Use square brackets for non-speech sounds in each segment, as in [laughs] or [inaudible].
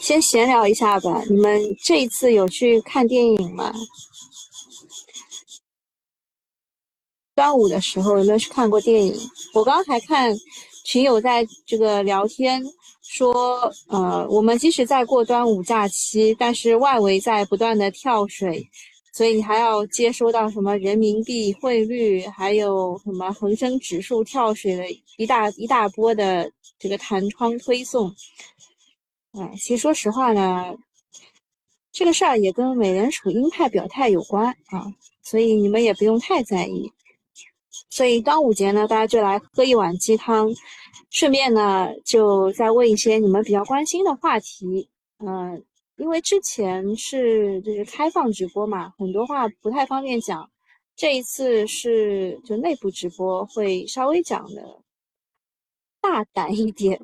先闲聊一下吧。你们这一次有去看电影吗？端午的时候有没有去看过电影？我刚刚还看群友在这个聊天说，呃，我们即使在过端午假期，但是外围在不断的跳水。所以你还要接收到什么人民币汇率，还有什么恒生指数跳水的一大一大波的这个弹窗推送。哎，其实说实话呢，这个事儿也跟美联储鹰派表态有关啊，所以你们也不用太在意。所以端午节呢，大家就来喝一碗鸡汤，顺便呢就再问一些你们比较关心的话题，嗯。因为之前是就是开放直播嘛，很多话不太方便讲。这一次是就内部直播，会稍微讲的大胆一点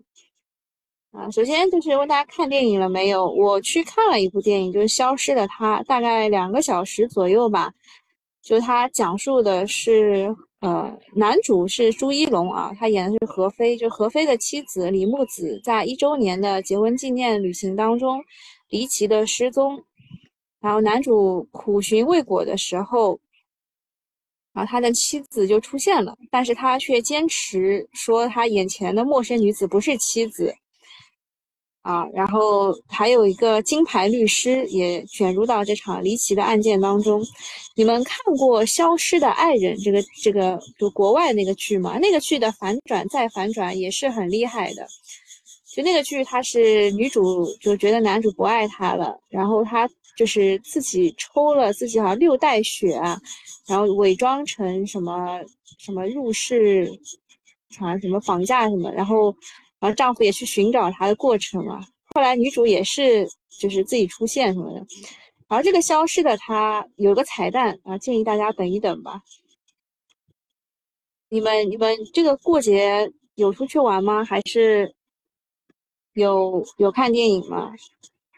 啊。首先就是问大家看电影了没有？我去看了一部电影，就是《消失的她》，大概两个小时左右吧。就他讲述的是，呃，男主是朱一龙啊，他演的是何非，就何非的妻子李木子，在一周年的结婚纪念旅行当中。离奇的失踪，然后男主苦寻未果的时候，然后他的妻子就出现了，但是他却坚持说他眼前的陌生女子不是妻子，啊，然后还有一个金牌律师也卷入到这场离奇的案件当中。你们看过《消失的爱人》这个这个就国外那个剧吗？那个剧的反转再反转也是很厉害的。就那个剧，她是女主，就觉得男主不爱她了，然后她就是自己抽了自己好像六袋血啊，然后伪装成什么什么入室，好像什么绑架什么，然后然后丈夫也去寻找她的过程嘛。后来女主也是就是自己出现什么的，然后这个消失的她有个彩蛋啊，建议大家等一等吧。你们你们这个过节有出去玩吗？还是？有有看电影吗？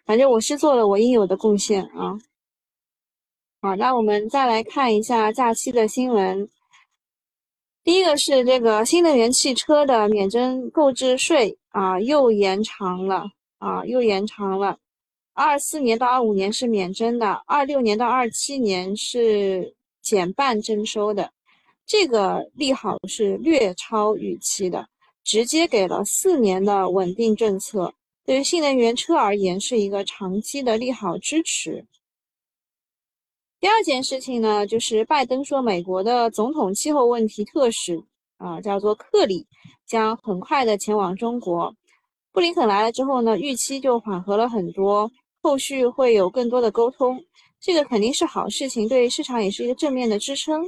反正我是做了我应有的贡献啊。好，那我们再来看一下假期的新闻。第一个是这个新能源汽车的免征购置税啊，又延长了啊，又延长了。二四年到二五年是免征的，二六年到二七年是减半征收的。这个利好是略超预期的。直接给了四年的稳定政策，对于新能源车而言是一个长期的利好支持。第二件事情呢，就是拜登说美国的总统气候问题特使啊，叫做克里，将很快的前往中国。布林肯来了之后呢，预期就缓和了很多，后续会有更多的沟通，这个肯定是好事情，对市场也是一个正面的支撑。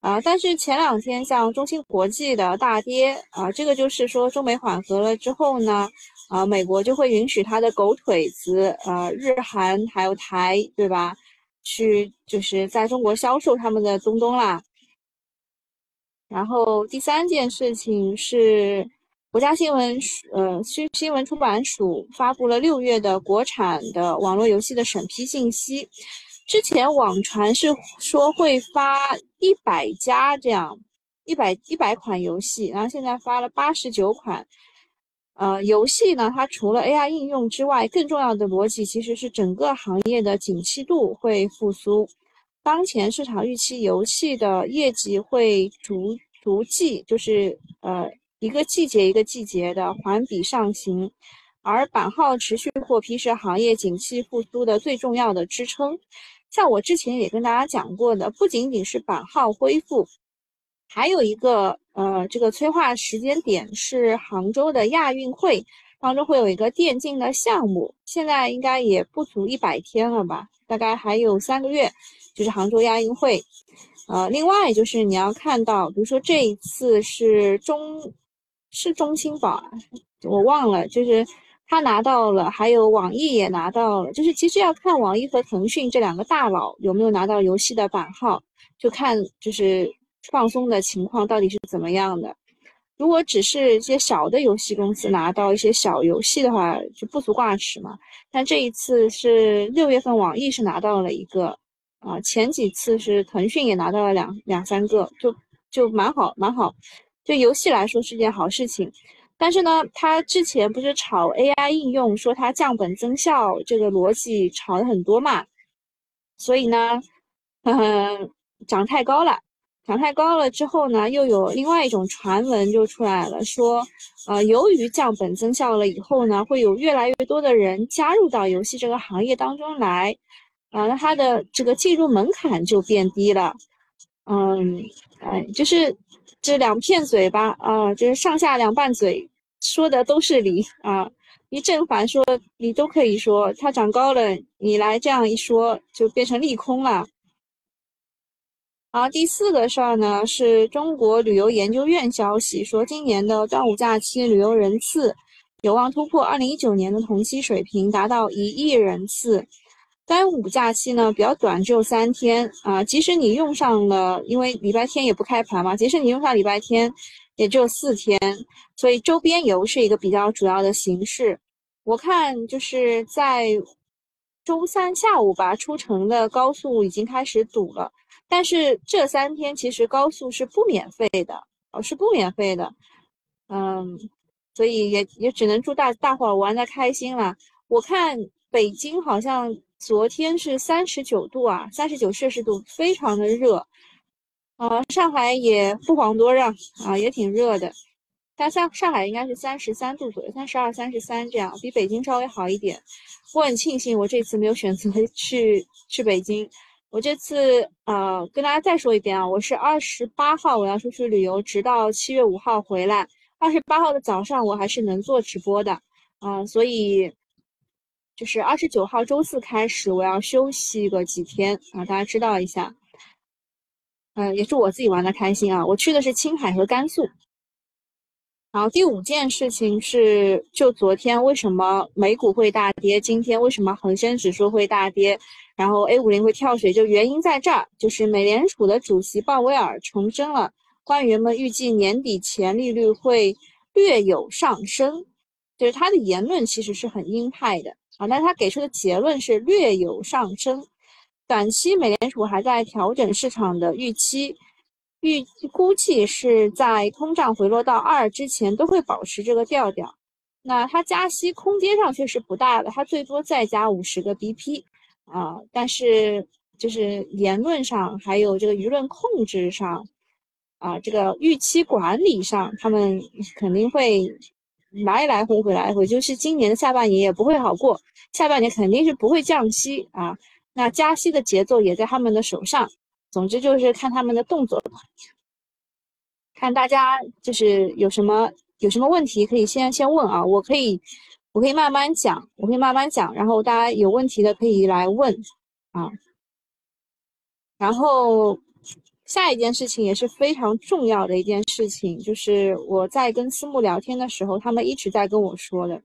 啊，但是前两天像中芯国际的大跌啊，这个就是说中美缓和了之后呢，啊，美国就会允许它的狗腿子，呃，日韩还有台，对吧？去就是在中国销售他们的东东啦。然后第三件事情是国家新闻，呃，新新闻出版署发布了六月的国产的网络游戏的审批信息。之前网传是说会发一百家这样，一百一百款游戏，然后现在发了八十九款。呃，游戏呢，它除了 AI 应用之外，更重要的逻辑其实是整个行业的景气度会复苏。当前市场预期游戏的业绩会逐逐季，就是呃一个季节一个季节的环比上行，而版号持续获批是行业景气复苏的最重要的支撑。像我之前也跟大家讲过的，不仅仅是版号恢复，还有一个呃，这个催化时间点是杭州的亚运会当中会有一个电竞的项目，现在应该也不足一百天了吧，大概还有三个月，就是杭州亚运会。呃，另外就是你要看到，比如说这一次是中是中青宝，我忘了，就是。他拿到了，还有网易也拿到了，就是其实要看网易和腾讯这两个大佬有没有拿到游戏的版号，就看就是放松的情况到底是怎么样的。如果只是一些小的游戏公司拿到一些小游戏的话，就不足挂齿嘛。但这一次是六月份，网易是拿到了一个，啊，前几次是腾讯也拿到了两两三个，就就蛮好蛮好。对游戏来说是件好事情。但是呢，他之前不是炒 AI 应用，说它降本增效，这个逻辑炒的很多嘛，所以呢，嗯，[laughs] 涨太高了，涨太高了之后呢，又有另外一种传闻就出来了，说，呃，由于降本增效了以后呢，会有越来越多的人加入到游戏这个行业当中来，啊，那它的这个进入门槛就变低了，嗯，哎，就是这两片嘴巴啊，就是上下两半嘴。说的都是理啊，你正反说你都可以说，它长高了，你来这样一说就变成利空了。好，第四个事儿呢是中国旅游研究院消息说，今年的端午假期旅游人次有望突破二零一九年的同期水平，达到一亿人次。端午假期呢比较短，只有三天啊，即使你用上了，因为礼拜天也不开盘嘛，即使你用上礼拜天。也只有四天，所以周边游是一个比较主要的形式。我看就是在周三下午吧，出城的高速已经开始堵了。但是这三天其实高速是不免费的，哦，是不免费的。嗯，所以也也只能祝大大伙儿玩的开心了。我看北京好像昨天是三十九度啊，三十九摄氏度，非常的热。啊，上海也不遑多让啊，也挺热的。但上上海应该是三十三度左右，三十二、三十三这样，比北京稍微好一点。我很庆幸我这次没有选择 [laughs] 去去北京。我这次呃，跟大家再说一遍啊，我是二十八号我要出去旅游，直到七月五号回来。二十八号的早上我还是能做直播的啊，所以就是二十九号周四开始我要休息个几天啊，大家知道一下。嗯，也祝我自己玩的开心啊！我去的是青海和甘肃。然后第五件事情是，就昨天为什么美股会大跌，今天为什么恒生指数会大跌，然后 A 五零会跳水，就原因在这儿，就是美联储的主席鲍威尔重申了官员们预计年底前利率会略有上升，就是他的言论其实是很鹰派的啊，但他给出的结论是略有上升。短期美联储还在调整市场的预期，预估计是在通胀回落到二之前都会保持这个调调。那它加息空间上确实不大了，它最多再加五十个 BP 啊，但是就是言论上还有这个舆论控制上啊，这个预期管理上，他们 [laughs] 肯定会来来回回来回，就是今年的下半年也不会好过，下半年肯定是不会降息啊。那加息的节奏也在他们的手上，总之就是看他们的动作，看大家就是有什么有什么问题可以先先问啊，我可以我可以慢慢讲，我可以慢慢讲，然后大家有问题的可以来问啊。然后下一件事情也是非常重要的一件事情，就是我在跟私募聊天的时候，他们一直在跟我说的。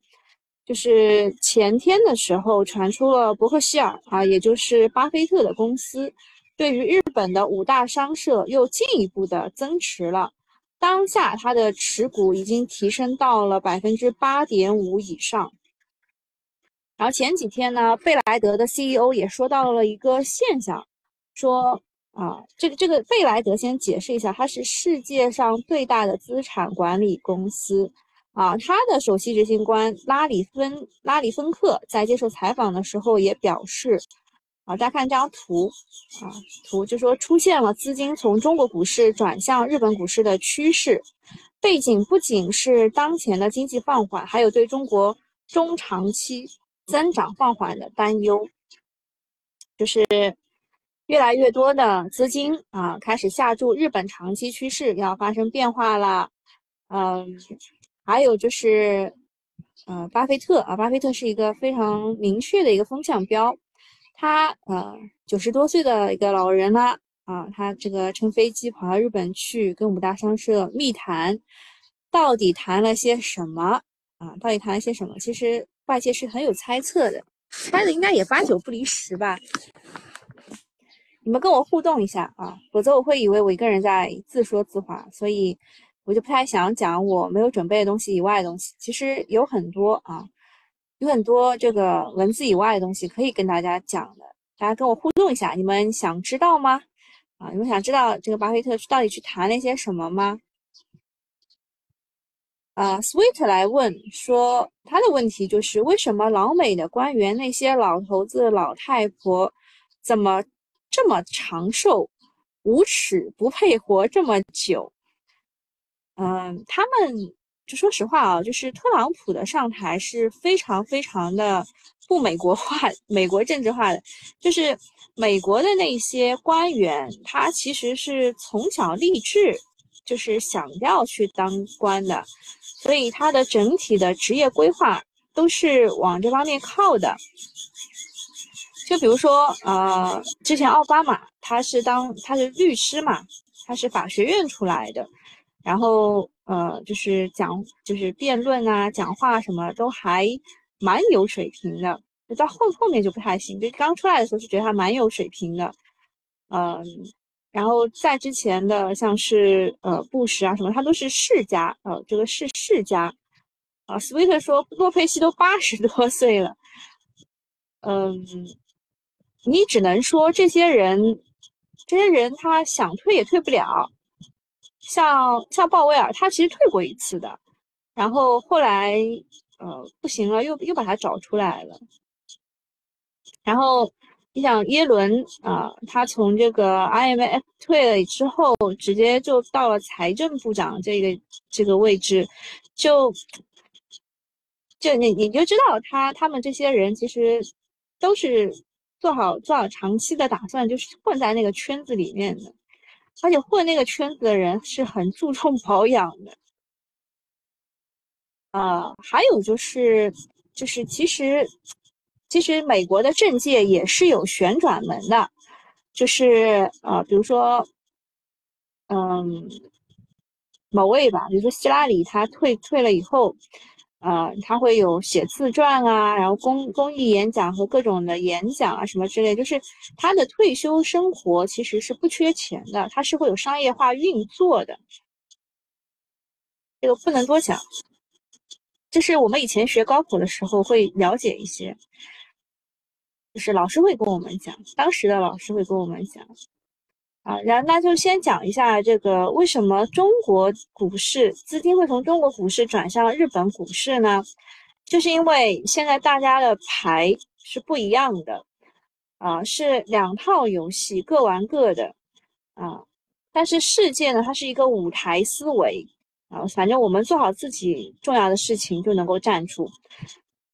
就是前天的时候传出了伯克希尔啊，也就是巴菲特的公司，对于日本的五大商社又进一步的增持了。当下它的持股已经提升到了百分之八点五以上。然后前几天呢，贝莱德的 CEO 也说到了一个现象，说啊，这个这个贝莱德先解释一下，它是世界上最大的资产管理公司。啊，他的首席执行官拉里芬拉里芬克在接受采访的时候也表示，啊，大家看这张图，啊，图就说出现了资金从中国股市转向日本股市的趋势，背景不仅是当前的经济放缓，还有对中国中长期增长放缓的担忧，就是越来越多的资金啊开始下注日本长期趋势要发生变化了，嗯。还有就是，呃，巴菲特啊，巴菲特是一个非常明确的一个风向标。他呃九十多岁的一个老人了啊，他这个乘飞机跑到日本去跟五大商社密谈，到底谈了些什么啊？到底谈了些什么？其实外界是很有猜测的，猜的应该也八九不离十吧。你们跟我互动一下啊，否则我会以为我一个人在自说自话，所以。我就不太想讲我没有准备的东西以外的东西，其实有很多啊，有很多这个文字以外的东西可以跟大家讲的，大家跟我互动一下，你们想知道吗？啊，你们想知道这个巴菲特到底去谈了些什么吗？啊，Sweet 来问说，他的问题就是为什么老美的官员那些老头子老太婆怎么这么长寿，无耻不配活这么久？嗯，他们就说实话啊，就是特朗普的上台是非常非常的不美国化、[laughs] 美国政治化的，就是美国的那些官员，他其实是从小立志，就是想要去当官的。所以他的整体的职业规划都是往这方面靠的。就比如说，呃，之前奥巴马他是当他是律师嘛，他是法学院出来的，然后呃，就是讲就是辩论啊，讲话什么都还蛮有水平的。就到后后面就不太行，就刚出来的时候就觉得他蛮有水平的，嗯。然后在之前的像是呃布什啊什么，他都是世家，呃这个是世家，啊斯威特说洛佩西都八十多岁了，嗯，你只能说这些人，这些人他想退也退不了，像像鲍威尔他其实退过一次的，然后后来呃不行了，又又把他找出来了，然后。你想耶伦啊，他从这个 IMF 退了之后，直接就到了财政部长这个这个位置，就就你你就知道他他们这些人其实都是做好做好长期的打算，就是混在那个圈子里面的，而且混那个圈子的人是很注重保养的。啊，还有就是就是其实。其实美国的政界也是有旋转门的，就是呃，比如说，嗯，某位吧，比如说希拉里，他退退了以后，呃，他会有写自传啊，然后公公益演讲和各种的演讲啊什么之类，就是他的退休生活其实是不缺钱的，他是会有商业化运作的，这个不能多讲，就是我们以前学高考的时候会了解一些。就是老师会跟我们讲，当时的老师会跟我们讲，啊，然后那就先讲一下这个为什么中国股市资金会从中国股市转向日本股市呢？就是因为现在大家的牌是不一样的，啊，是两套游戏各玩各的，啊，但是世界呢，它是一个舞台思维，啊，反正我们做好自己重要的事情就能够站住。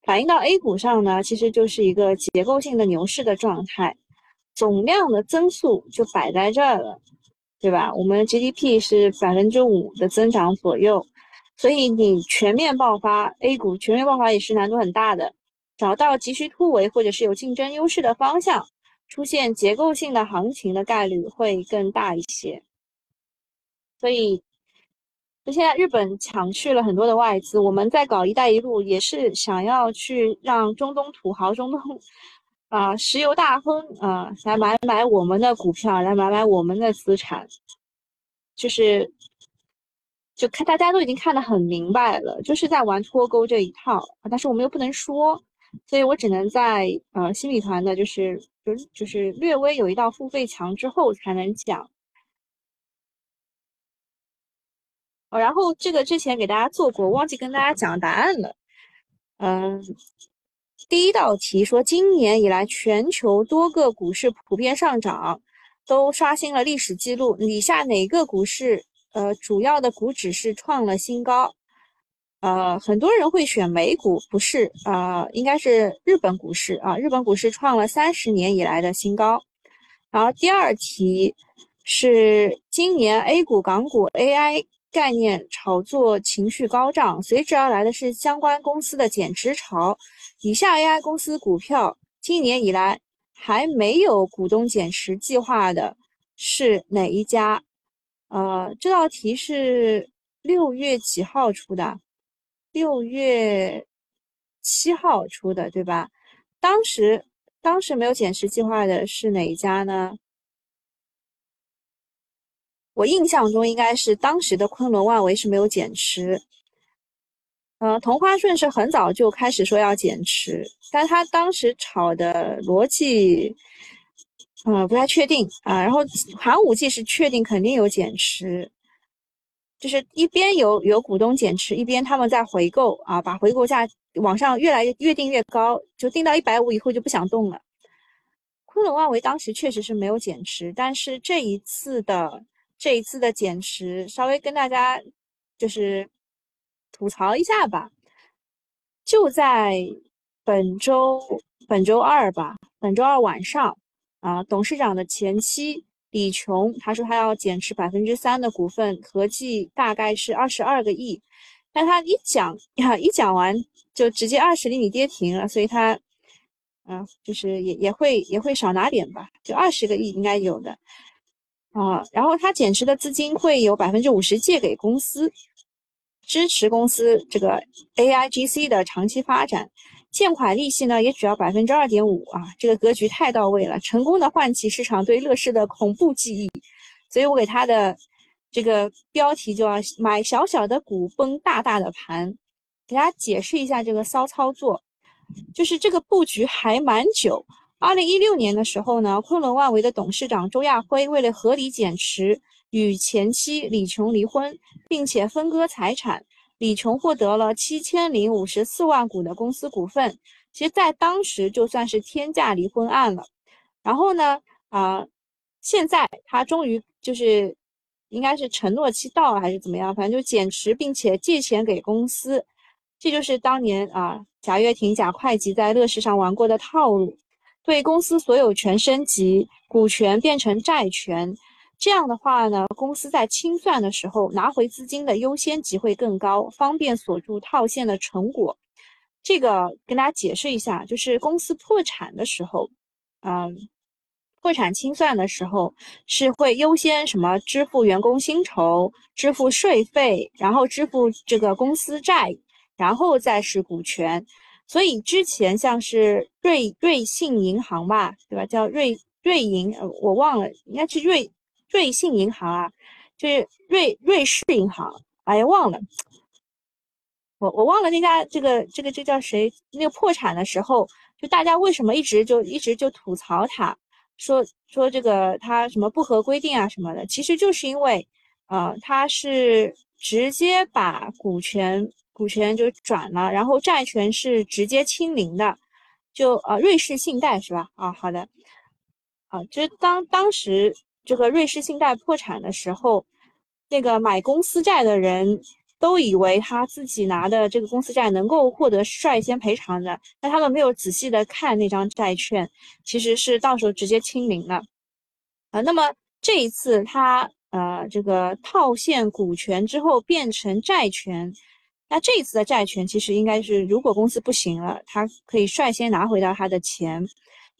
反映到 A 股上呢，其实就是一个结构性的牛市的状态，总量的增速就摆在这儿了，对吧？我们 GDP 是百分之五的增长左右，所以你全面爆发 A 股全面爆发也是难度很大的，找到急需突围或者是有竞争优势的方向，出现结构性的行情的概率会更大一些，所以。就现在，日本抢去了很多的外资，我们在搞“一带一路”，也是想要去让中东土豪、中东啊石油大亨啊来买买我们的股票，来买买我们的资产，就是就看大家都已经看得很明白了，就是在玩脱钩这一套但是我们又不能说，所以我只能在呃新米团的，就是就是就是略微有一道付费墙之后才能讲。哦，然后这个之前给大家做过，忘记跟大家讲答案了。嗯，第一道题说，今年以来全球多个股市普遍上涨，都刷新了历史记录。以下哪个股市，呃，主要的股指是创了新高？呃，很多人会选美股，不是啊，应该是日本股市啊，日本股市创了三十年以来的新高。然后第二题是今年 A 股、港股 AI。概念炒作情绪高涨，随之而来的是相关公司的减持潮。以下 AI 公司股票今年以来还没有股东减持计划的是哪一家？呃，这道题是六月几号出的？六月七号出的，对吧？当时当时没有减持计划的是哪一家呢？我印象中应该是当时的昆仑万维是没有减持，呃，同花顺是很早就开始说要减持，但他当时炒的逻辑，嗯，不太确定啊。然后寒武纪是确定肯定有减持，就是一边有有股东减持，一边他们在回购啊，把回购价往上越来越越定越高，就定到一百五以后就不想动了。昆仑万维当时确实是没有减持，但是这一次的这一次的减持，稍微跟大家就是吐槽一下吧。就在本周本周二吧，本周二晚上啊，董事长的前妻李琼他说他要减持百分之三的股份，合计大概是二十二个亿。但他一讲呀，[laughs] 一讲完就直接二十厘米跌停了，所以他。啊，就是也也会也会少拿点吧，就二十个亿应该有的啊。然后他减持的资金会有百分之五十借给公司，支持公司这个 AIGC 的长期发展。欠款利息呢也只要百分之二点五啊，这个格局太到位了，成功的唤起市场对乐视的恐怖记忆。所以我给他的这个标题就要买小小的股崩大大的盘，给大家解释一下这个骚操作。就是这个布局还蛮久。二零一六年的时候呢，昆仑万维的董事长周亚辉为了合理减持，与前妻李琼离婚，并且分割财产。李琼获得了七千零五十四万股的公司股份，其实在当时就算是天价离婚案了。然后呢，啊，现在他终于就是应该是承诺期到了还是怎么样，反正就减持，并且借钱给公司。这就是当年啊，贾跃亭、贾会计在乐视上玩过的套路，对公司所有权升级，股权变成债权。这样的话呢，公司在清算的时候拿回资金的优先级会更高，方便锁住套现的成果。这个跟大家解释一下，就是公司破产的时候，嗯，破产清算的时候是会优先什么支付员工薪酬、支付税费，然后支付这个公司债。然后再是股权，所以之前像是瑞瑞信银行吧，对吧？叫瑞瑞银，我忘了，应该是瑞瑞信银行啊，就是瑞瑞士银行。哎呀，忘了，我我忘了那家这个这个这叫谁？那个破产的时候，就大家为什么一直就一直就吐槽他，说说这个他什么不合规定啊什么的，其实就是因为，呃，他是直接把股权。股权就转了，然后债权是直接清零的，就呃瑞士信贷是吧？啊，好的，啊，就是当当时这个瑞士信贷破产的时候，那个买公司债的人都以为他自己拿的这个公司债能够获得率先赔偿的，但他们没有仔细的看那张债券，其实是到时候直接清零了，啊，那么这一次他呃这个套现股权之后变成债权。那这一次的债权其实应该是，如果公司不行了，他可以率先拿回到他的钱，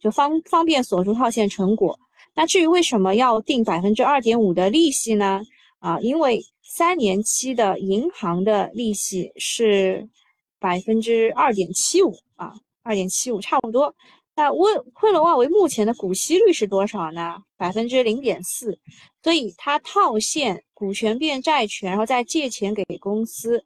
就方方便锁住套现成果。那至于为什么要定百分之二点五的利息呢？啊，因为三年期的银行的利息是百分之二点七五啊，二点七五差不多。那问昆仑万维目前的股息率是多少呢？百分之零点四。所以它套现股权变债权，然后再借钱给公司。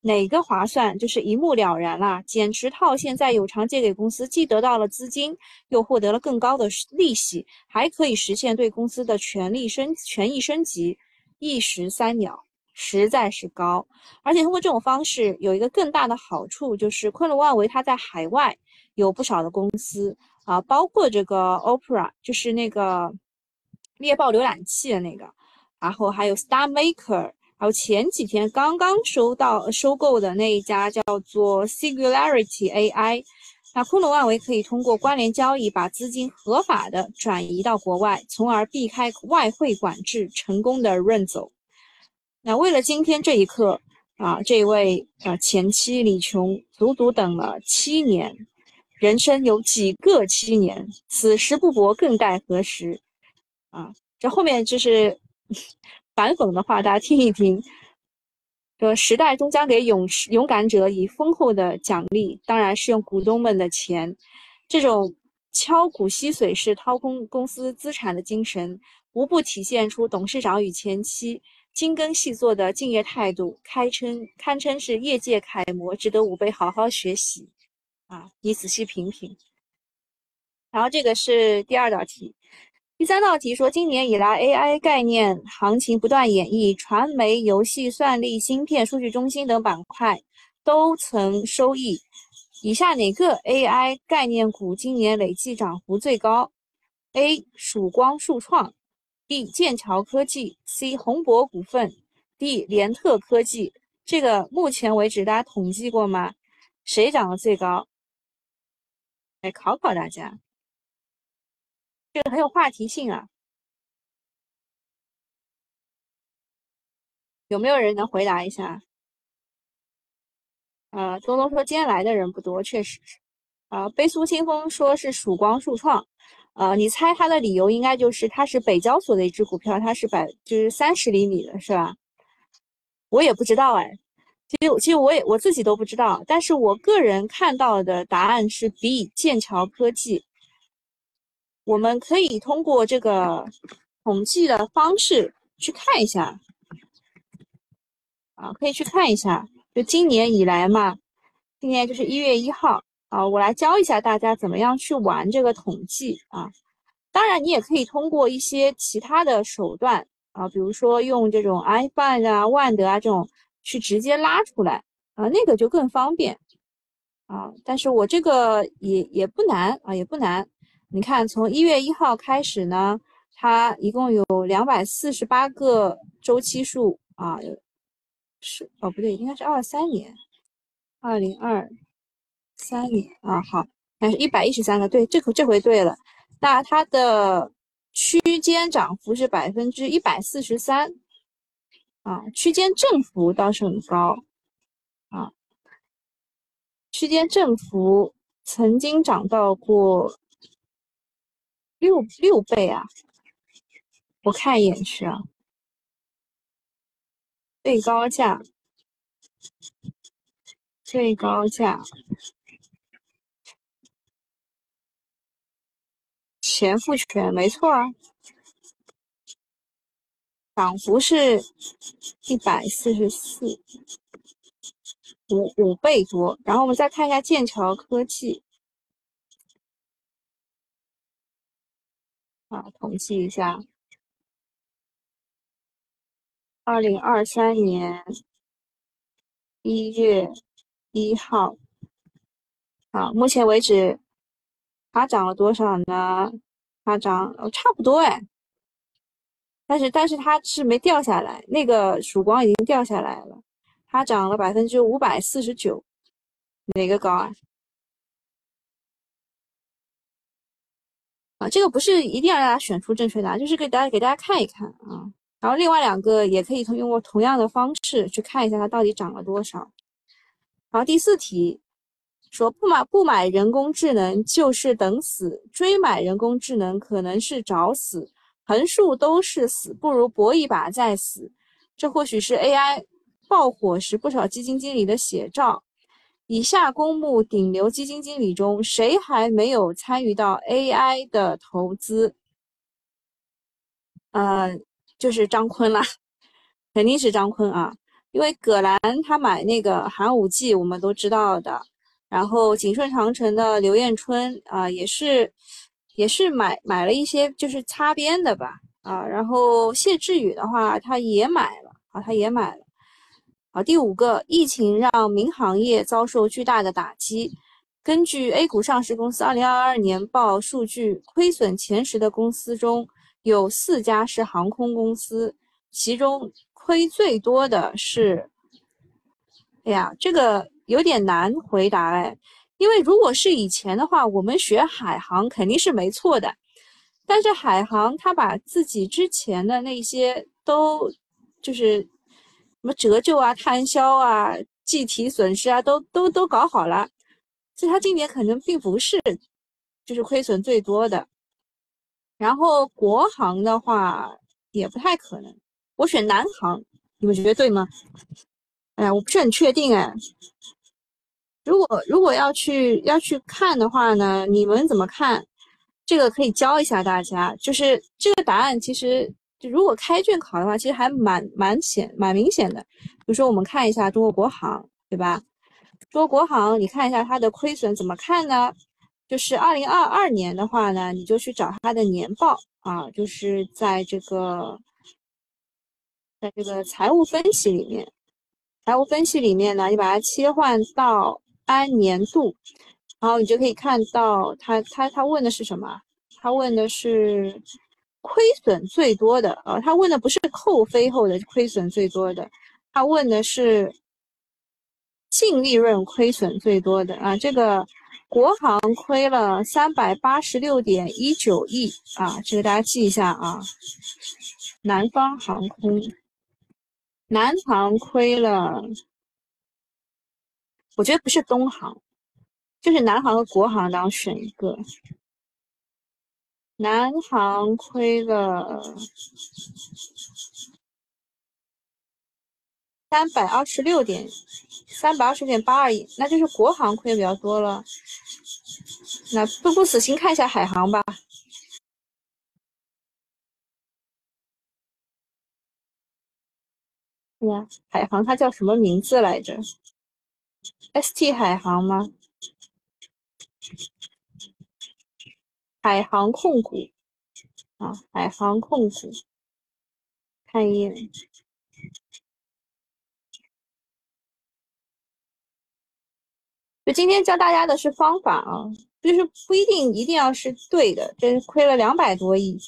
哪个划算，就是一目了然了。减持套现在有偿借给公司，既得到了资金，又获得了更高的利息，还可以实现对公司的权利升权益升级，一石三鸟，实在是高。而且通过这种方式，有一个更大的好处，就是昆仑万维它在海外有不少的公司啊，包括这个 Opera，就是那个猎豹浏览器的那个，然后还有 StarMaker 还有前几天刚刚收到收购的那一家叫做 Singularity AI，那昆仑万维可以通过关联交易把资金合法的转移到国外，从而避开外汇管制，成功的润走。那为了今天这一刻啊，这位啊前妻李琼足足等了七年，人生有几个七年？此时不搏，更待何时？啊，这后面就是。反讽的话，大家听一听。说时代终将给勇士、勇敢者以丰厚的奖励，当然是用股东们的钱。这种敲骨吸髓式掏空公司资产的精神，无不体现出董事长与前妻精耕细作的敬业态度，堪称堪称是业界楷模，值得吾辈好好学习。啊，你仔细品品。然后这个是第二道题。第三道题说，今年以来 AI 概念行情不断演绎，传媒、游戏、算力、芯片、数据中心等板块都曾收益。以下哪个 AI 概念股今年累计涨幅最高？A. 曙光数创，B. 剑桥科技，C. 宏博股份，D. 联特科技。这个目前为止大家统计过吗？谁涨得最高？来考考大家。这个很有话题性啊，有没有人能回答一下？呃，东东说今天来的人不多，确实是。啊，悲苏清风说是曙光数创，呃，你猜他的理由应该就是它是北交所的一只股票，它是百就是三十厘米的是吧？我也不知道哎，其实其实我也我自己都不知道，但是我个人看到的答案是 B 剑桥科技。我们可以通过这个统计的方式去看一下，啊，可以去看一下，就今年以来嘛，今年就是一月一号啊，我来教一下大家怎么样去玩这个统计啊。当然，你也可以通过一些其他的手段啊，比如说用这种 iFund 啊、万德啊这种去直接拉出来啊，那个就更方便啊。但是我这个也也不难啊，也不难。你看，从一月一号开始呢，它一共有两百四十八个周期数啊，是哦不对，应该是二三年，二零二三年啊，好，那是一百一十三个，对，这回这回对了。那它的区间涨幅是百分之一百四十三啊，区间振幅倒是很高啊，区间振幅曾经涨到过。六六倍啊！我看一眼去啊，最高价，最高价，前复权没错啊，涨幅是一百四十四，五五倍多。然后我们再看一下剑桥科技。啊统计一下，二零二三年一月一号，啊，目前为止它涨了多少呢？它涨差不多哎，但是但是它是没掉下来，那个曙光已经掉下来了，它涨了百分之五百四十九，哪个高啊？啊，这个不是一定要让大家选出正确答案，就是给大家给大家看一看啊。然后另外两个也可以通过同样的方式去看一下它到底涨了多少。好，第四题说不买不买人工智能就是等死，追买人工智能可能是找死，横竖都是死，不如搏一把再死。这或许是 AI 爆火时不少基金经理的写照。以下公募顶流基金经理中，谁还没有参与到 AI 的投资？呃，就是张坤啦，肯定是张坤啊，因为葛兰他买那个寒武纪，我们都知道的。然后景顺长城的刘彦春啊，也是也是买买了一些就是擦边的吧啊。然后谢志宇的话，他也买了啊，他也买了。好，第五个，疫情让民航业遭受巨大的打击。根据 A 股上市公司二零二二年报数据，亏损前十的公司中有四家是航空公司，其中亏最多的是，哎呀，这个有点难回答哎，因为如果是以前的话，我们学海航肯定是没错的，但是海航它把自己之前的那些都就是。什么折旧啊、摊销啊、计提损失啊，都都都搞好了，所以他今年可能并不是就是亏损最多的。然后国航的话也不太可能，我选南航，你们觉得对吗？哎呀，我不是很确定哎。如果如果要去要去看的话呢，你们怎么看？这个可以教一下大家，就是这个答案其实。就如果开卷考的话，其实还蛮蛮显蛮明显的。比如说，我们看一下中国国航，对吧？中国国航，你看一下它的亏损怎么看呢？就是二零二二年的话呢，你就去找它的年报啊，就是在这个，在这个财务分析里面，财务分析里面呢，你把它切换到按年度，然后你就可以看到他他他问的是什么？他问的是亏损最多的啊，他问的不是扣非后的亏损最多的，他问的是净利润亏损最多的啊，这个。国航亏了三百八十六点一九亿啊，这个大家记一下啊。南方航空，南航亏了，我觉得不是东航，就是南航和国航当中选一个。南航亏了三百二十六点。三百二十点八二亿，那就是国航亏的比较多了。那不不死心，看一下海航吧。呀，海航它叫什么名字来着？ST 海航吗？海航控股啊，海航控股，看一眼。就今天教大家的是方法啊，就是不一定一定要是对的。这亏了两百多亿，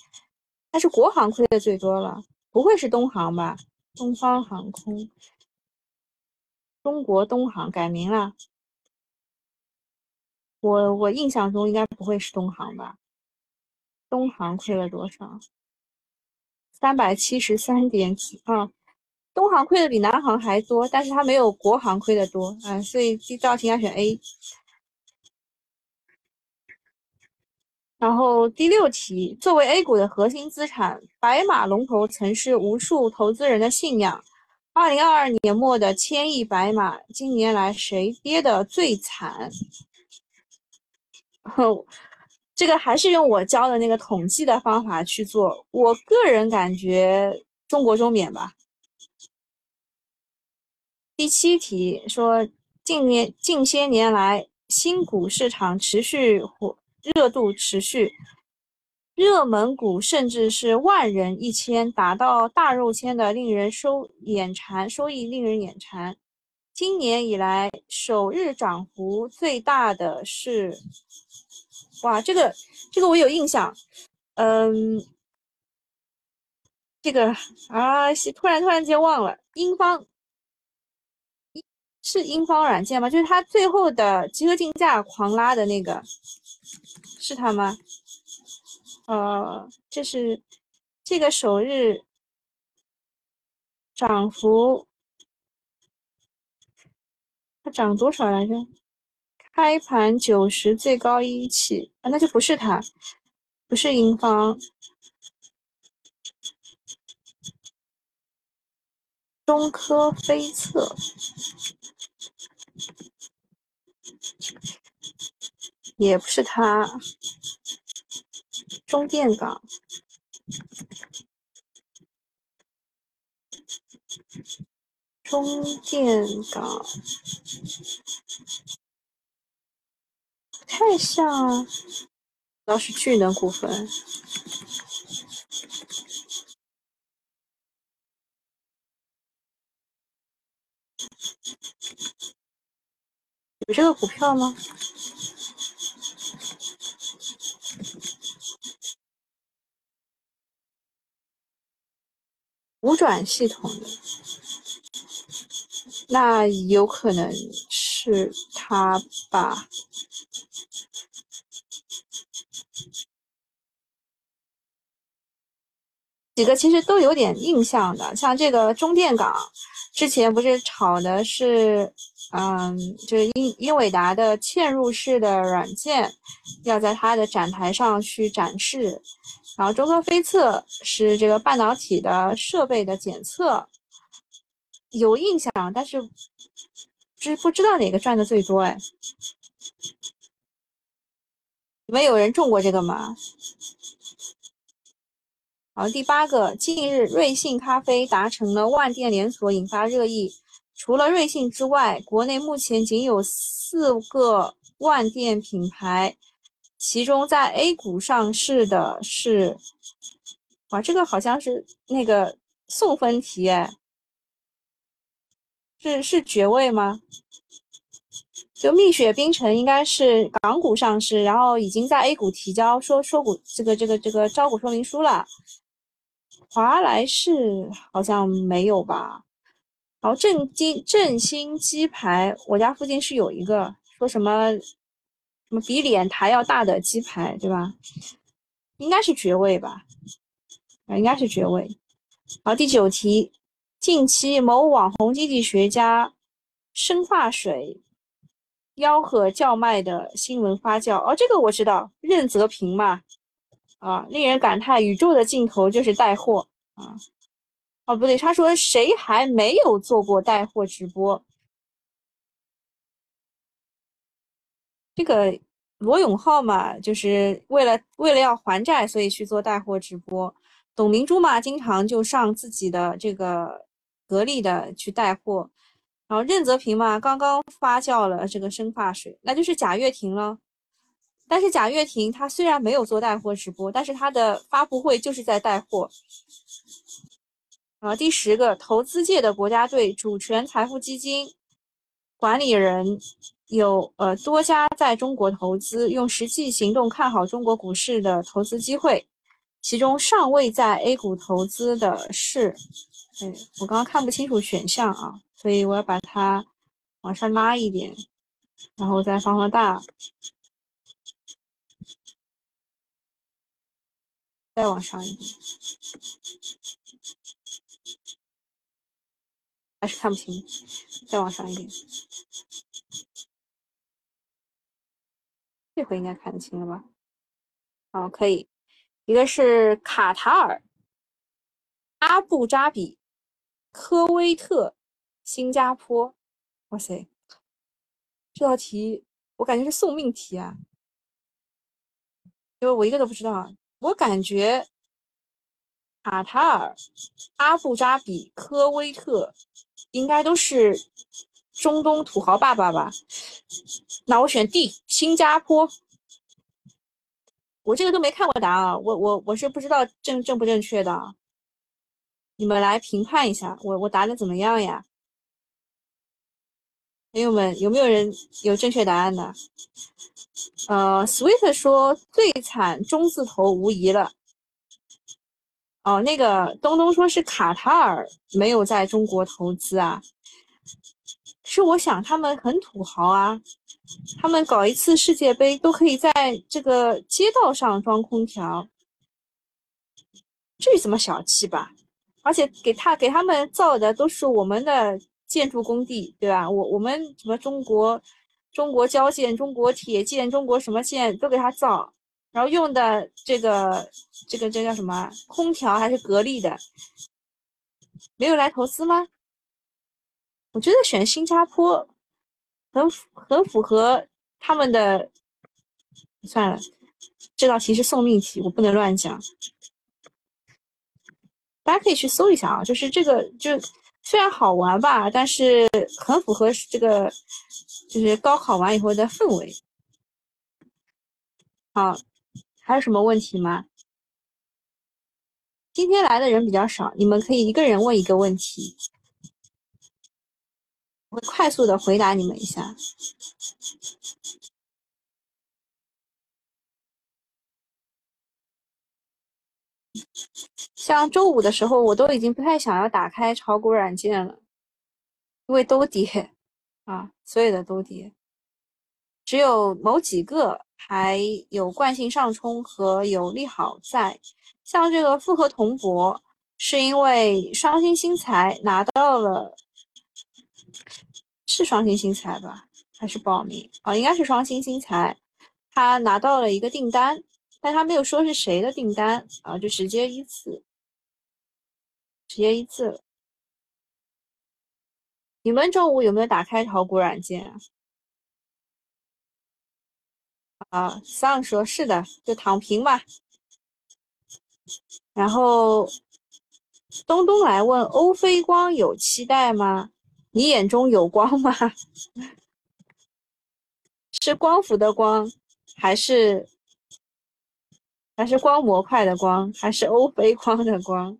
但是国航亏的最多了，不会是东航吧？东方航空、中国东航改名了，我我印象中应该不会是东航吧？东航亏了多少？三百七十三点几啊？东航亏的比南航还多，但是它没有国航亏的多，啊，所以这道题应该选 A。然后第六题，作为 A 股的核心资产，白马龙头曾是无数投资人的信仰。二零二二年末的千亿白马，今年来谁跌的最惨？[laughs] 这个还是用我教的那个统计的方法去做，我个人感觉中国中免吧。第七题说，近年近些年来，新股市场持续火热度持续，热门股甚至是万人一千达到大肉签的，令人收眼馋，收益令人眼馋。今年以来首日涨幅最大的是，哇，这个这个我有印象，嗯，这个啊，突然突然间忘了，英方。是英方软件吗？就是它最后的集合竞价狂拉的那个，是它吗？呃，这是这个首日涨幅，它涨多少来着？开盘九十，最高一起啊，那就不是它，不是英方，中科飞测。也不是他，中电港，中电港，像，倒是巨能股份，有这个股票吗？无转系统的，那有可能是他吧？几个其实都有点印象的，像这个中电港，之前不是炒的是，嗯，就是英英伟达的嵌入式的软件，要在它的展台上去展示。然后中科飞测是这个半导体的设备的检测，有印象，但是知不知道哪个赚的最多？哎，没有人中过这个吗？好，第八个，近日瑞幸咖啡达成了万店连锁，引发热议。除了瑞幸之外，国内目前仅有四个万店品牌。其中在 A 股上市的是哇，这个好像是那个送分题哎，是是爵位吗？就蜜雪冰城应该是港股上市，然后已经在 A 股提交说说股这个这个这个招股说明书了。华莱士好像没有吧？好，正金正新鸡排，我家附近是有一个，说什么什么比脸台要大的鸡排，对吧？应该是爵位吧？啊，应该是爵位。好，第九题，近期某网红经济学家生化水吆喝叫卖的新闻发酵。哦，这个我知道，任泽平嘛。啊，令人感叹，宇宙的尽头就是带货啊！哦，不对，他说谁还没有做过带货直播？这个罗永浩嘛，就是为了为了要还债，所以去做带货直播。董明珠嘛，经常就上自己的这个格力的去带货。然后任泽平嘛，刚刚发酵了这个生发水，那就是贾跃亭了。但是贾跃亭他虽然没有做带货直播，但是他的发布会就是在带货。啊，第十个，投资界的国家队主权财富基金管理人有呃多家在中国投资，用实际行动看好中国股市的投资机会。其中尚未在 A 股投资的是，哎，我刚刚看不清楚选项啊，所以我要把它往上拉一点，然后再放放大。再往上一点，还是看不清。再往上一点，这回应该看得清了吧？好，可以。一个是卡塔尔、阿布扎比、科威特、新加坡。哇塞，这道题我感觉是送命题啊，因为我一个都不知道啊。我感觉卡塔尔、阿布扎比、科威特应该都是中东土豪爸爸吧？那我选 D，新加坡。我这个都没看过答案，我我我是不知道正正不正确的，你们来评判一下，我我答的怎么样呀？朋友们，有没有人有正确答案的？呃，Sweet 说最惨中字头无疑了。哦，那个东东说是卡塔尔没有在中国投资啊。是我想他们很土豪啊，他们搞一次世界杯都可以在这个街道上装空调，至于这么小气吧？而且给他给他们造的都是我们的建筑工地，对吧？我我们什么中国？中国交建、中国铁建、中国什么建都给他造，然后用的这个、这个、这叫什么？空调还是格力的？没有来投资吗？我觉得选新加坡很很符合他们的。算了，这道题是送命题，我不能乱讲。大家可以去搜一下啊，就是这个就虽然好玩吧，但是很符合这个。就是高考完以后的氛围。好，还有什么问题吗？今天来的人比较少，你们可以一个人问一个问题，我会快速的回答你们一下。像周五的时候，我都已经不太想要打开炒股软件了，因为都跌。啊，所有的都跌，只有某几个还有惯性上冲和有利好在。像这个复合铜箔，是因为双星新材拿到了，是双星新材吧？还是保明？哦，应该是双星新材，他拿到了一个订单，但他没有说是谁的订单啊，就直接一次，直接一次了。你们中午有没有打开炒股软件啊？啊，上说是的，就躺平吧。然后东东来问欧菲光有期待吗？你眼中有光吗？[laughs] 是光伏的光，还是还是光模块的光，还是欧菲光的光？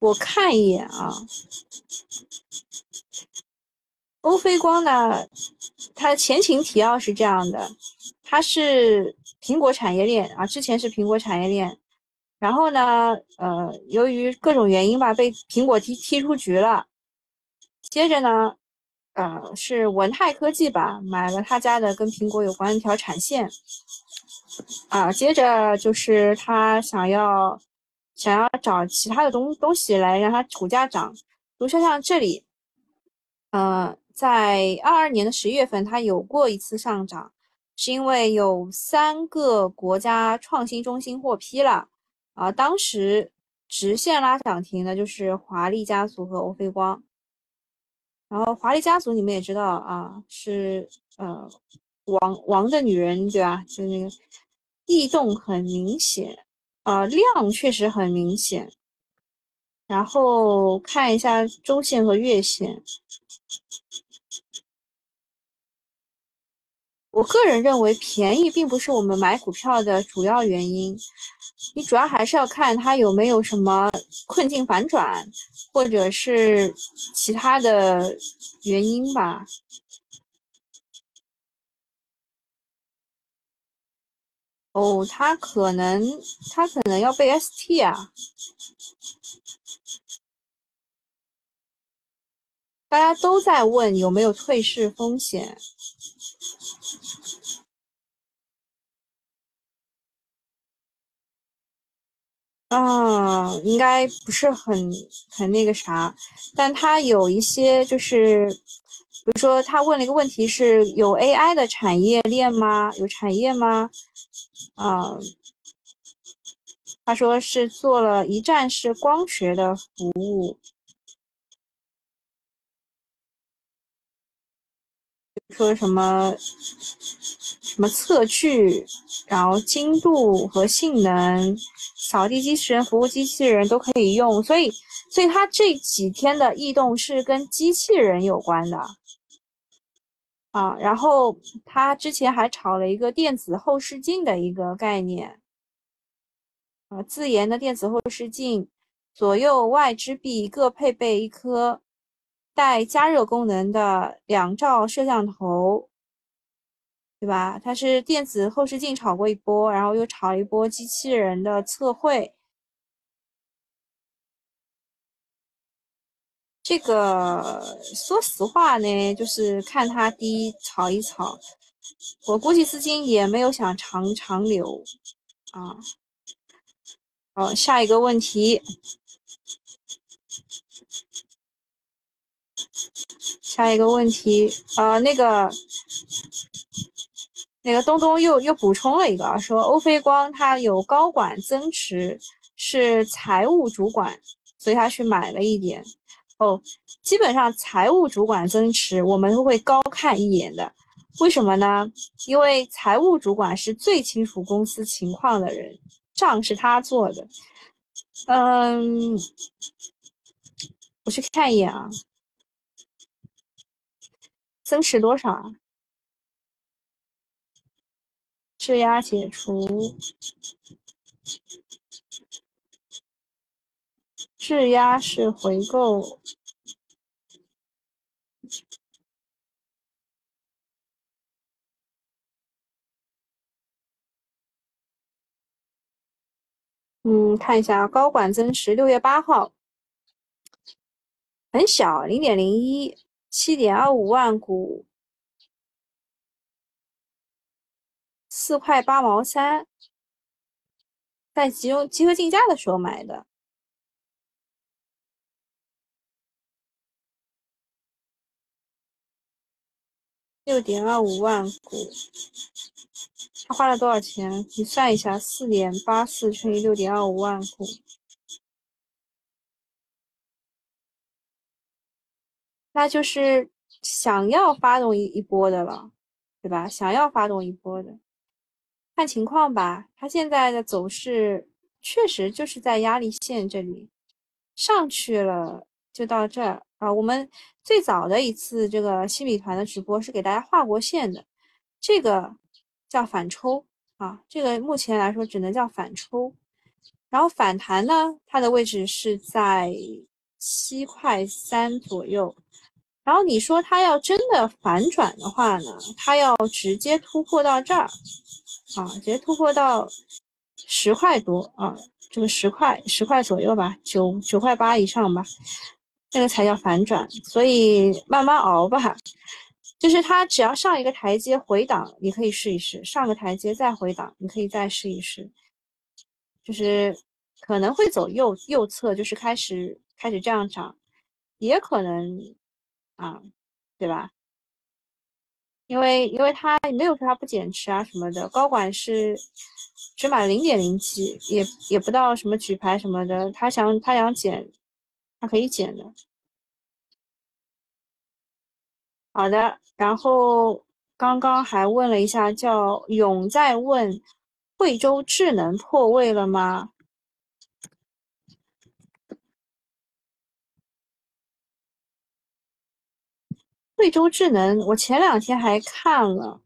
我看一眼啊，欧菲光呢，它前情提要是这样的，它是苹果产业链啊，之前是苹果产业链，然后呢，呃，由于各种原因吧，被苹果踢踢出局了，接着呢。呃，是文泰科技吧，买了他家的跟苹果有关一条产线，啊，接着就是他想要想要找其他的东东西来让它股价涨，比如说像这里，呃，在二二年的十一月份，它有过一次上涨，是因为有三个国家创新中心获批了，啊，当时直线拉涨停的就是华丽家族和欧菲光。然后华丽家族你们也知道啊，是呃王王的女人对吧？就那个异动很明显啊，量确实很明显。然后看一下周线和月线，我个人认为便宜并不是我们买股票的主要原因。你主要还是要看它有没有什么困境反转，或者是其他的原因吧。哦，他可能他可能要被 ST 啊，大家都在问有没有退市风险。啊，应该不是很很那个啥，但他有一些就是，比如说他问了一个问题，是有 AI 的产业链吗？有产业吗？啊，他说是做了一站式光学的服务，说什么什么测距，然后精度和性能。扫地机器人、服务机器人都可以用，所以，所以他这几天的异动是跟机器人有关的啊。然后它之前还炒了一个电子后视镜的一个概念啊，自研的电子后视镜，左右外支臂各配备一颗带加热功能的两兆摄像头。对吧？它是电子后视镜炒过一波，然后又炒一波机器人的测绘。这个说实话呢，就是看它低炒一炒，我估计资金也没有想长长留啊。好，下一个问题，下一个问题啊，那个。那个东东又又补充了一个，说欧菲光他有高管增持，是财务主管，所以他去买了一点。哦，基本上财务主管增持，我们会高看一眼的。为什么呢？因为财务主管是最清楚公司情况的人，账是他做的。嗯，我去看一眼啊，增持多少啊？质押解除，质押是回购。嗯，看一下高管增持，六月八号，很小，零点零一，七点二五万股。四块八毛三，在集中集合竞价的时候买的，六点二五万股，他花了多少钱？你算一下，四点八四乘以六点二五万股，那就是想要发动一一波的了，对吧？想要发动一波的。看情况吧，它现在的走势确实就是在压力线这里上去了，就到这儿啊。我们最早的一次这个新米团的直播是给大家画过线的，这个叫反抽啊，这个目前来说只能叫反抽。然后反弹呢，它的位置是在七块三左右。然后你说它要真的反转的话呢，它要直接突破到这儿，啊，直接突破到十块多啊，这个十块十块左右吧，九九块八以上吧，那个才叫反转。所以慢慢熬吧，就是它只要上一个台阶回档，你可以试一试；上个台阶再回档，你可以再试一试。就是可能会走右右侧，就是开始开始这样涨，也可能。啊，对吧？因为因为他没有说他不减持啊什么的，高管是只买零点零七，也也不到什么举牌什么的，他想他想减，他可以减的。好的，然后刚刚还问了一下，叫勇在问，惠州智能破位了吗？贵州智能，我前两天还看了，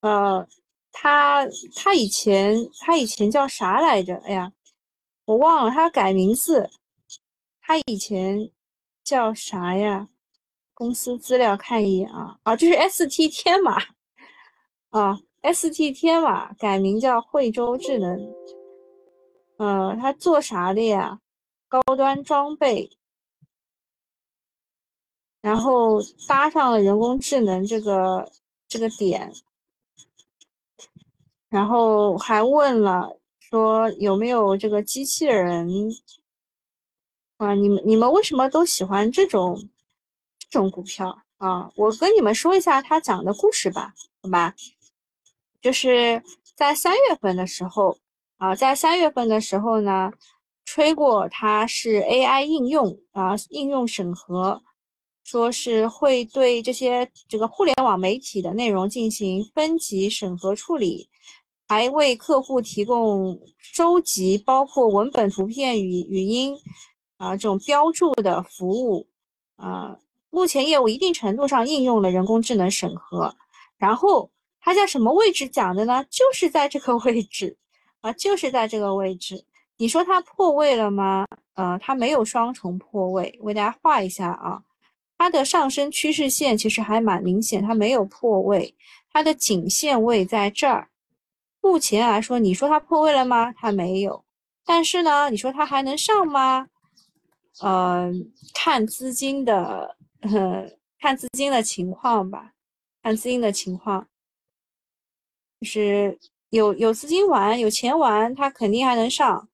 呃，他他以前他以前叫啥来着？哎呀，我忘了，他改名字，他以前叫啥呀？公司资料看一眼啊，啊，就是 ST 天马，啊，ST 天马改名叫惠州智能，呃，他做啥的呀？高端装备。然后搭上了人工智能这个这个点，然后还问了说有没有这个机器人啊？你们你们为什么都喜欢这种这种股票啊？我跟你们说一下他讲的故事吧，好吧？就是在三月份的时候啊，在三月份的时候呢，吹过它是 AI 应用啊，应用审核。说是会对这些这个互联网媒体的内容进行分级审核处理，还为客户提供收集包括文本、图片与语音啊这种标注的服务啊。目前业务一定程度上应用了人工智能审核。然后它在什么位置讲的呢？就是在这个位置啊，就是在这个位置。你说它破位了吗？呃，它没有双重破位，为大家画一下啊。它的上升趋势线其实还蛮明显，它没有破位，它的颈线位在这儿。目前来说，你说它破位了吗？它没有。但是呢，你说它还能上吗？嗯，看资金的，看资金的情况吧，看资金的情况。就是有有资金玩，有钱玩，他肯定还能上。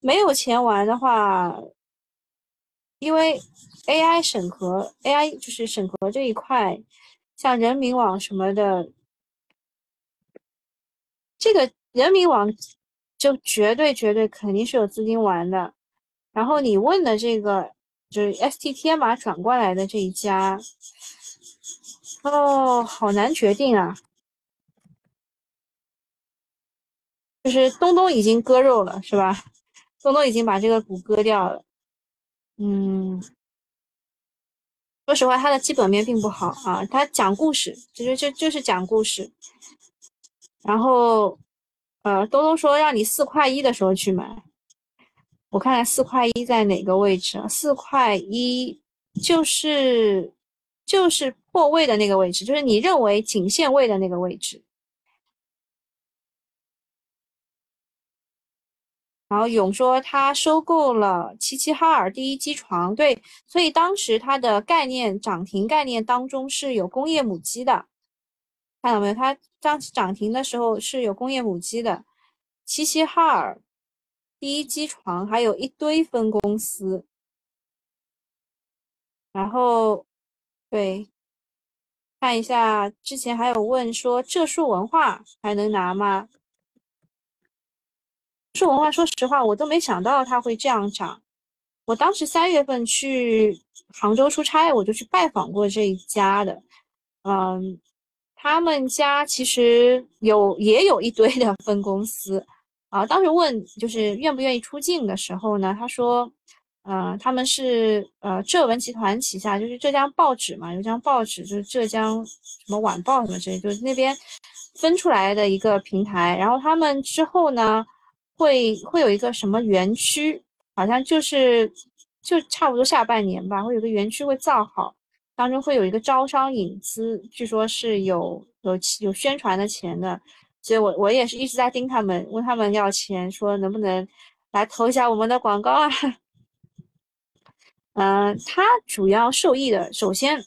没有钱玩的话，因为。AI 审核，AI 就是审核这一块，像人民网什么的，这个人民网就绝对绝对肯定是有资金玩的。然后你问的这个就是 ST 天马转过来的这一家，哦，好难决定啊，就是东东已经割肉了，是吧？东东已经把这个股割掉了，嗯。说实话，它的基本面并不好啊。它讲故事，就是就就是讲故事。然后，呃，东东说让你四块一的时候去买，我看看四块一在哪个位置啊？四块一就是就是破位的那个位置，就是你认为颈线位的那个位置。然后勇说他收购了齐齐哈尔第一机床，对，所以当时它的概念涨停概念当中是有工业母机的，看到没有？它当时涨停的时候是有工业母机的，齐齐哈尔第一机床还有一堆分公司，然后对，看一下之前还有问说浙数文化还能拿吗？数文化，说实话，我都没想到它会这样涨。我当时三月份去杭州出差，我就去拜访过这一家的。嗯，他们家其实有也有一堆的分公司啊。当时问就是愿不愿意出境的时候呢，他说，呃，他们是呃浙文集团旗下，就是浙江报纸嘛，有张报纸就是浙江什么晚报什么之类，就是那边。分出来的一个平台，然后他们之后呢，会会有一个什么园区，好像就是就差不多下半年吧，会有个园区会造好，当中会有一个招商引资，据说是有有有宣传的钱的，所以我我也是一直在盯他们，问他们要钱，说能不能来投一下我们的广告啊。嗯，它主要受益的，首先，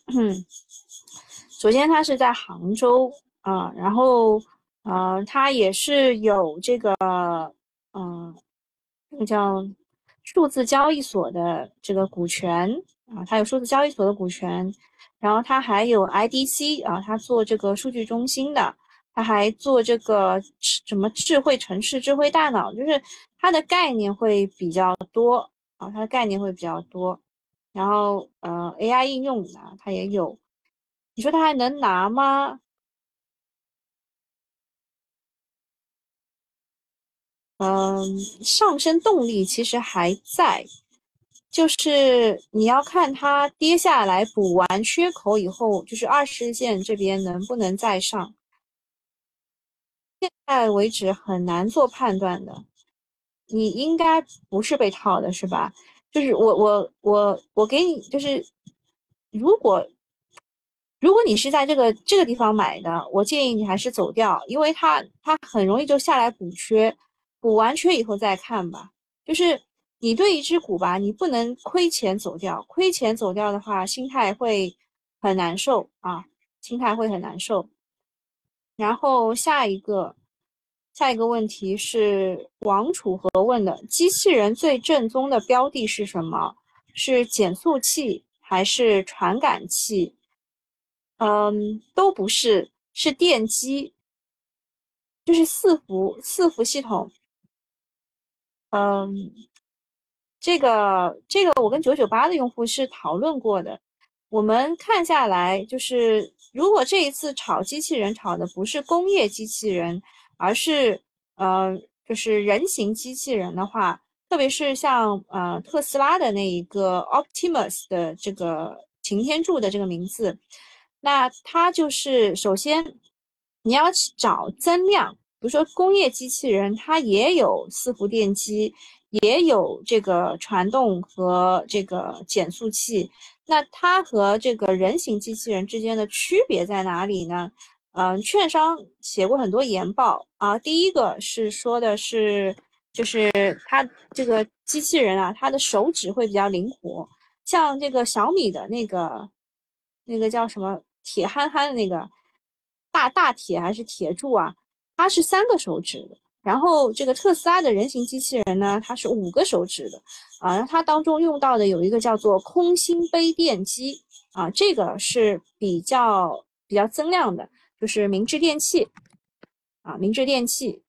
首先它是在杭州啊，然后，呃，它也是有这个，嗯，那个叫数字交易所的这个股权啊，它有数字交易所的股权，然后它还有 IDC 啊，它做这个数据中心的，它还做这个什么智慧城市、智慧大脑，就是它的概念会比较多啊，它的概念会比较多。然后，呃，AI 应用啊，它也有。你说它还能拿吗？嗯，上升动力其实还在，就是你要看它跌下来补完缺口以后，就是二十日线这边能不能再上。现在为止很难做判断的，你应该不是被套的，是吧？就是我我我我给你就是，如果如果你是在这个这个地方买的，我建议你还是走掉，因为它它很容易就下来补缺，补完缺以后再看吧。就是你对一只股吧，你不能亏钱走掉，亏钱走掉的话，心态会很难受啊，心态会很难受。然后下一个。下一个问题是王楚河问的：机器人最正宗的标的是什么？是减速器还是传感器？嗯，都不是，是电机，就是四伏四伏系统。嗯，这个这个我跟九九八的用户是讨论过的。我们看下来，就是如果这一次炒机器人炒的不是工业机器人。而是，呃，就是人形机器人的话，特别是像呃特斯拉的那一个 Optimus 的这个擎天柱的这个名字，那它就是首先你要去找增量，比如说工业机器人，它也有伺服电机，也有这个传动和这个减速器，那它和这个人形机器人之间的区别在哪里呢？嗯，券商写过很多研报啊。第一个是说的是，就是它这个机器人啊，它的手指会比较灵活。像这个小米的那个，那个叫什么铁憨憨的那个大大铁还是铁柱啊？它是三个手指的。然后这个特斯拉的人形机器人呢，它是五个手指的啊。然后它当中用到的有一个叫做空心杯电机啊，这个是比较比较增量的。就是明治电器啊，明治电器，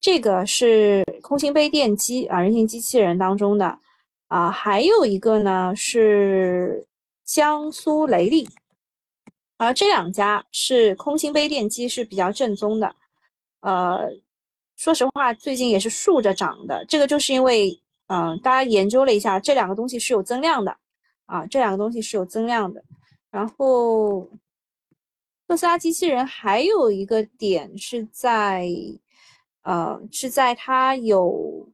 这个是空心杯电机啊，人形机器人当中的啊，还有一个呢是江苏雷利，啊，这两家是空心杯电机是比较正宗的，呃，说实话，最近也是竖着涨的，这个就是因为，嗯，大家研究了一下，这两个东西是有增量的啊，这两个东西是有增量的，然后。特斯拉机器人还有一个点是在，呃，是在它有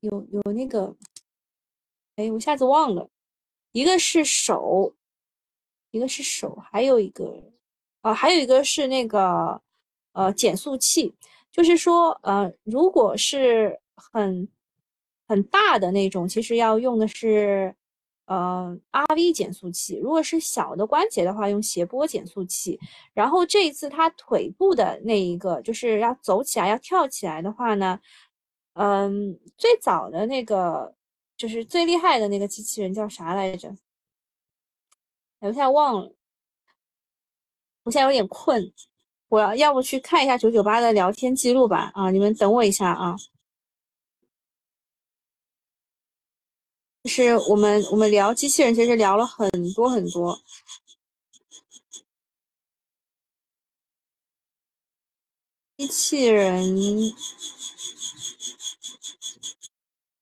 有有那个，哎，我一下子忘了，一个是手，一个是手，还有一个，啊，还有一个是那个，呃，减速器，就是说，呃，如果是很很大的那种，其实要用的是。呃，RV 减速器，如果是小的关节的话，用斜波减速器。然后这一次它腿部的那一个，就是要走起来、要跳起来的话呢，嗯，最早的那个就是最厉害的那个机器人叫啥来着？我现在忘了，我现在有点困，我要要不去看一下九九八的聊天记录吧。啊，你们等我一下啊。就是我们我们聊机器人，其实聊了很多很多。机器人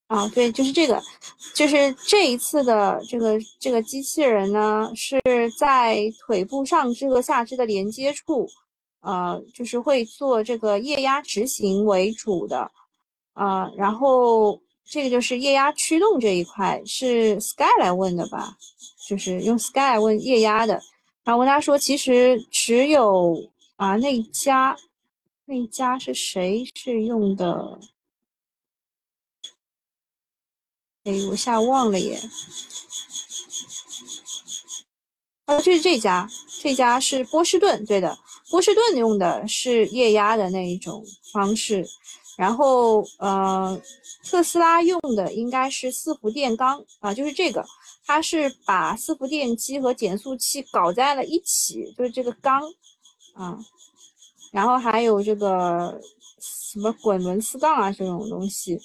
啊，对，就是这个。就是这一次的这个这个机器人呢，是在腿部上肢和下肢的连接处，呃，就是会做这个液压执行为主的，啊，然后这个就是液压驱动这一块是 Sky 来问的吧？就是用 Sky 问液压的，然后问他说，其实只有啊那家那家是谁是用的？哎，我一下忘了耶。啊，就是这家，这家是波士顿，对的，波士顿用的是液压的那一种方式。然后，呃，特斯拉用的应该是四伏电缸啊，就是这个，它是把四伏电机和减速器搞在了一起，就是这个缸啊。然后还有这个什么滚轮四杠啊这种东西。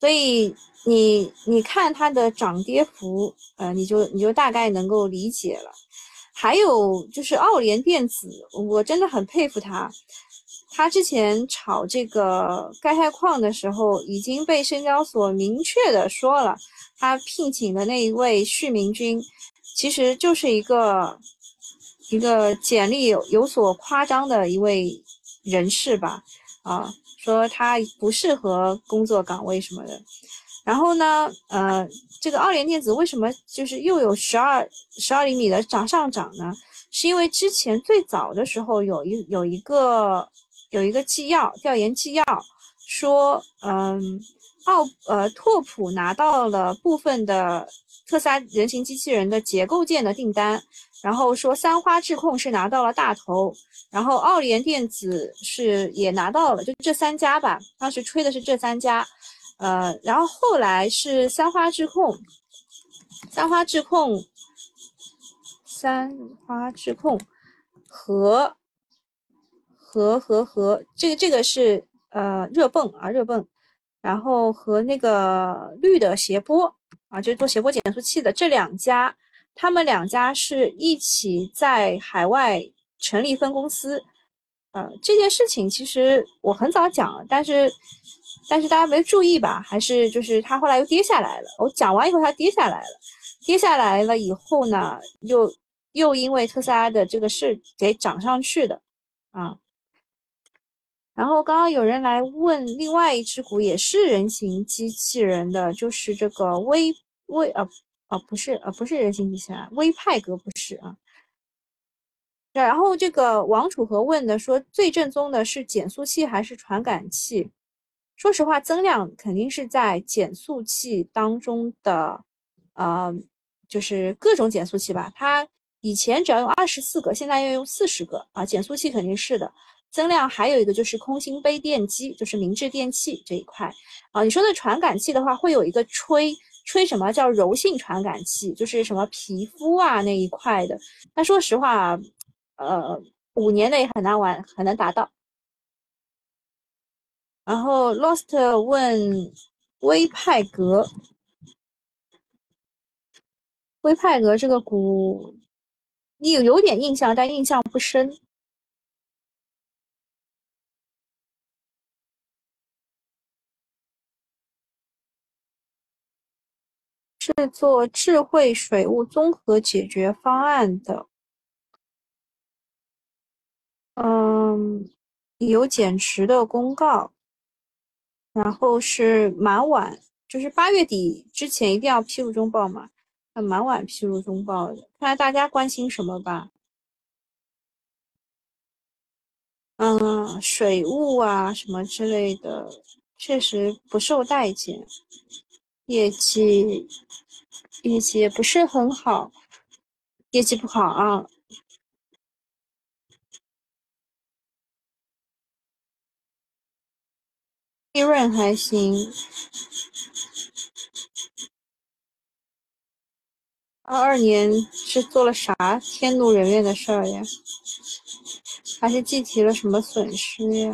所以你你看它的涨跌幅，呃，你就你就大概能够理解了。还有就是奥联电子，我真的很佩服他。他之前炒这个钙钛矿的时候，已经被深交所明确的说了，他聘请的那一位徐明军，其实就是一个一个简历有有所夸张的一位人士吧，啊。说他不适合工作岗位什么的，然后呢，呃，这个奥联电子为什么就是又有十二十二厘米的涨上涨呢？是因为之前最早的时候有一有一个有一个纪要调研纪要说，嗯，奥呃拓普拿到了部分的特斯拉人形机器人的结构件的订单，然后说三花智控是拿到了大头。然后奥联电子是也拿到了，就这三家吧，当时吹的是这三家，呃，然后后来是三花智控，三花智控，三花智控和和和和这个这个是呃热泵啊热泵，然后和那个绿的斜波啊，就是做斜波减速器的这两家，他们两家是一起在海外。成立分公司，呃，这件事情其实我很早讲了，但是但是大家没注意吧？还是就是它后来又跌下来了。我讲完以后它跌下来了，跌下来了以后呢，又又因为特斯拉的这个事给涨上去的啊。然后刚刚有人来问另外一只股也是人形机器人的，就是这个微微啊啊不是啊不是人形机器人，微派格不是啊。然后这个王楚和问的说，最正宗的是减速器还是传感器？说实话，增量肯定是在减速器当中的，呃，就是各种减速器吧。它以前只要用二十四个，现在要用四十个啊。减速器肯定是的，增量还有一个就是空心杯电机，就是明治电器这一块啊。你说的传感器的话，会有一个吹吹什么叫柔性传感器，就是什么皮肤啊那一块的。但说实话。呃，五年内很难完，很难达到。然后 Lost 问威派格，威派格这个股，你有有点印象，但印象不深。是做智慧水务综合解决方案的。嗯，有减持的公告，然后是蛮晚，就是八月底之前一定要披露中报嘛，那蛮晚披露中报的，看来大家关心什么吧？嗯，水务啊什么之类的，确实不受待见，业绩业绩也不是很好，业绩不好啊。利润还行。二二年是做了啥天怒人怨的事儿呀？还是计提了什么损失呀？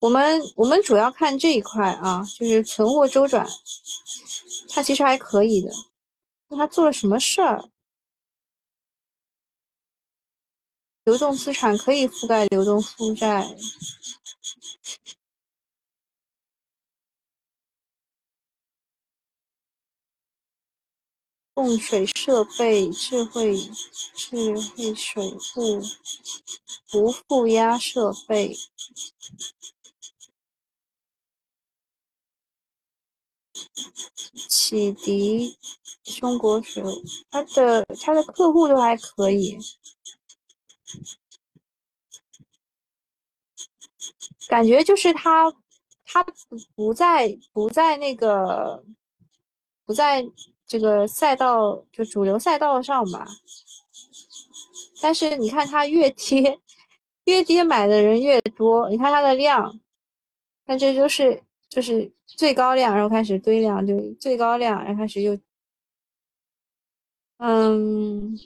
我们我们主要看这一块啊，就是存货周转，它其实还可以的。那他做了什么事儿？流动资产可以覆盖流动负债。供水设备、智慧智慧水库、无负压设备。启迪中国水，他的他的客户都还可以，感觉就是他他不不在不在那个不在这个赛道就主流赛道上吧，但是你看他越跌越跌买的人越多，你看它的量，那这就是就是。最高量，然后开始堆量，就最高量，然后开始又，嗯，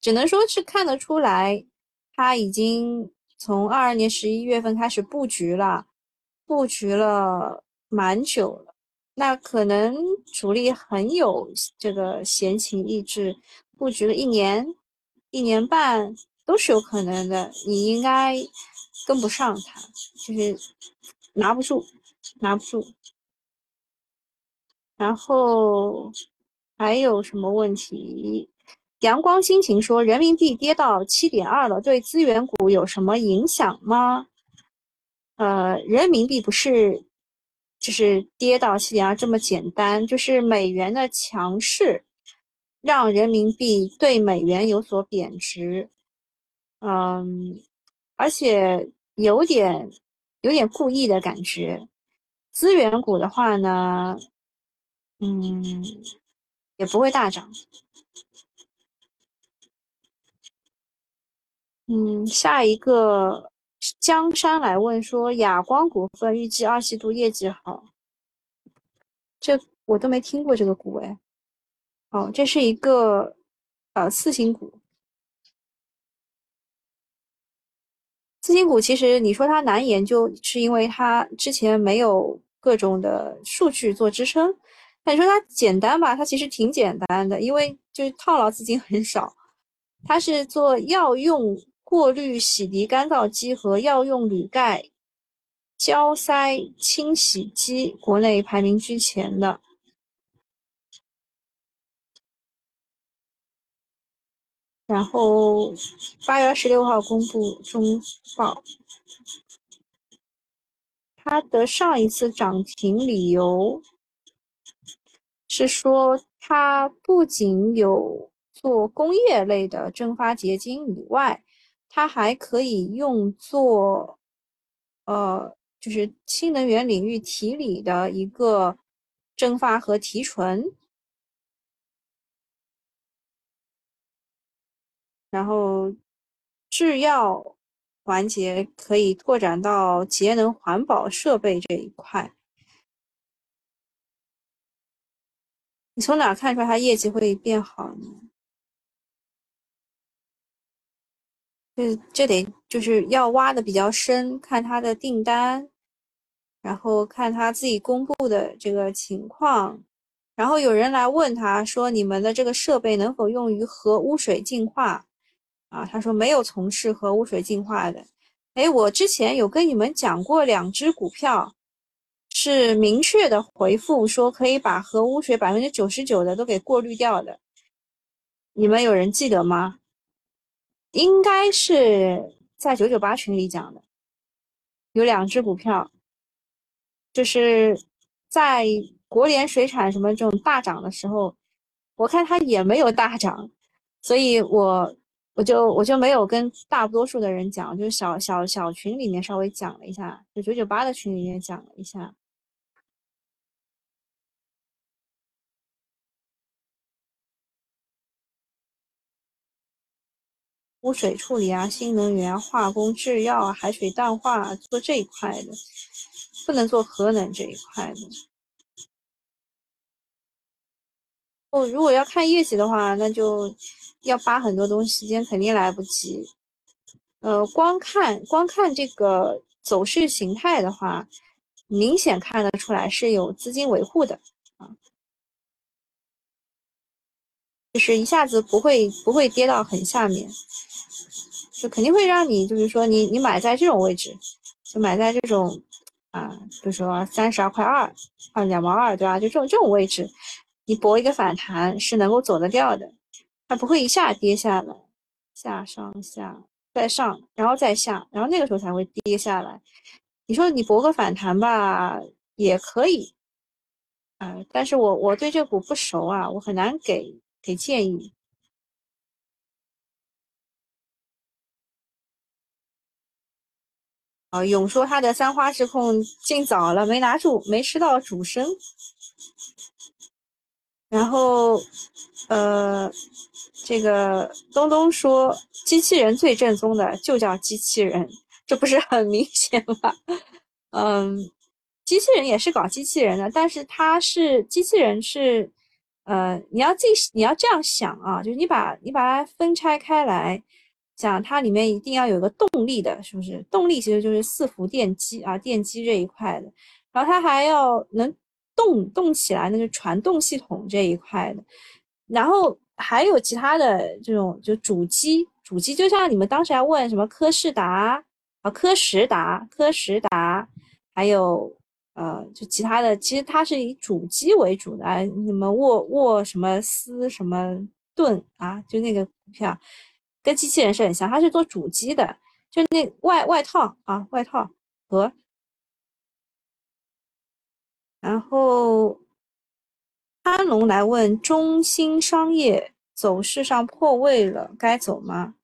只能说是看得出来，他已经从二二年十一月份开始布局了，布局了蛮久了。那可能主力很有这个闲情逸致，布局了一年、一年半都是有可能的。你应该跟不上他，就是拿不住。拿不住，然后还有什么问题？阳光心情说，人民币跌到七点二了，对资源股有什么影响吗？呃，人民币不是就是跌到七点二这么简单，就是美元的强势让人民币对美元有所贬值，嗯，而且有点有点故意的感觉。资源股的话呢，嗯，也不会大涨。嗯，下一个江山来问说，亚光股份预计二季度业绩好，这我都没听过这个股哎。哦，这是一个呃次新股。次新股其实你说它难研究，是因为它之前没有。各种的数据做支撑，那你说它简单吧？它其实挺简单的，因为就是套牢资金很少。它是做药用过滤洗涤干燥机和药用铝盖胶塞清洗机，国内排名居前的。然后八月二十六号公布中报。它的上一次涨停理由是说，它不仅有做工业类的蒸发结晶以外，它还可以用作，呃，就是新能源领域提锂的一个蒸发和提纯，然后制药。环节可以拓展到节能环保设备这一块。你从哪看出来它业绩会变好呢？这这得就是要挖的比较深，看他的订单，然后看他自己公布的这个情况，然后有人来问他说：“你们的这个设备能否用于核污水净化？”啊，他说没有从事核污水净化的。哎，我之前有跟你们讲过两只股票，是明确的回复说可以把核污水百分之九十九的都给过滤掉的。你们有人记得吗？应该是在九九八群里讲的，有两只股票，就是在国联水产什么这种大涨的时候，我看它也没有大涨，所以我。我就我就没有跟大多数的人讲，就是小小小群里面稍微讲了一下，就九九八的群里面讲了一下。污水处理啊，新能源、化工、制药，海水淡化做这一块的，不能做核能这一块的。哦，如果要看业绩的话，那就。要扒很多东西，今天肯定来不及。呃，光看光看这个走势形态的话，明显看得出来是有资金维护的啊，就是一下子不会不会跌到很下面，就肯定会让你就是说你你买在这种位置，就买在这种啊，比如说三十二块二，啊两毛二对吧？就这种这种位置。你搏一个反弹是能够走得掉的，它不会一下跌下来，下上下再上，然后再下，然后那个时候才会跌下来。你说你搏个反弹吧，也可以，啊，但是我我对这股不熟啊，我很难给给建议。啊，勇说他的三花智控进早了，没拿住，没吃到主升。然后，呃，这个东东说，机器人最正宗的就叫机器人，这不是很明显吗？[laughs] 嗯，机器人也是搞机器人的，但是它是机器人是，呃，你要自己你要这样想啊，就是你把你把它分拆开来。讲它里面一定要有个动力的，是不是？动力其实就是伺服电机啊，电机这一块的。然后它还要能动动起来，那就传动系统这一块的。然后还有其他的这种，就主机，主机就像你们当时还问什么科士达啊、科时达、科时达，还有呃，就其他的，其实它是以主机为主的。什么沃沃什么斯什么盾啊，就那个股票。跟机器人是很像，它是做主机的，就那外外套啊，外套和。然后安龙来问中兴商业走势上破位了，该走吗？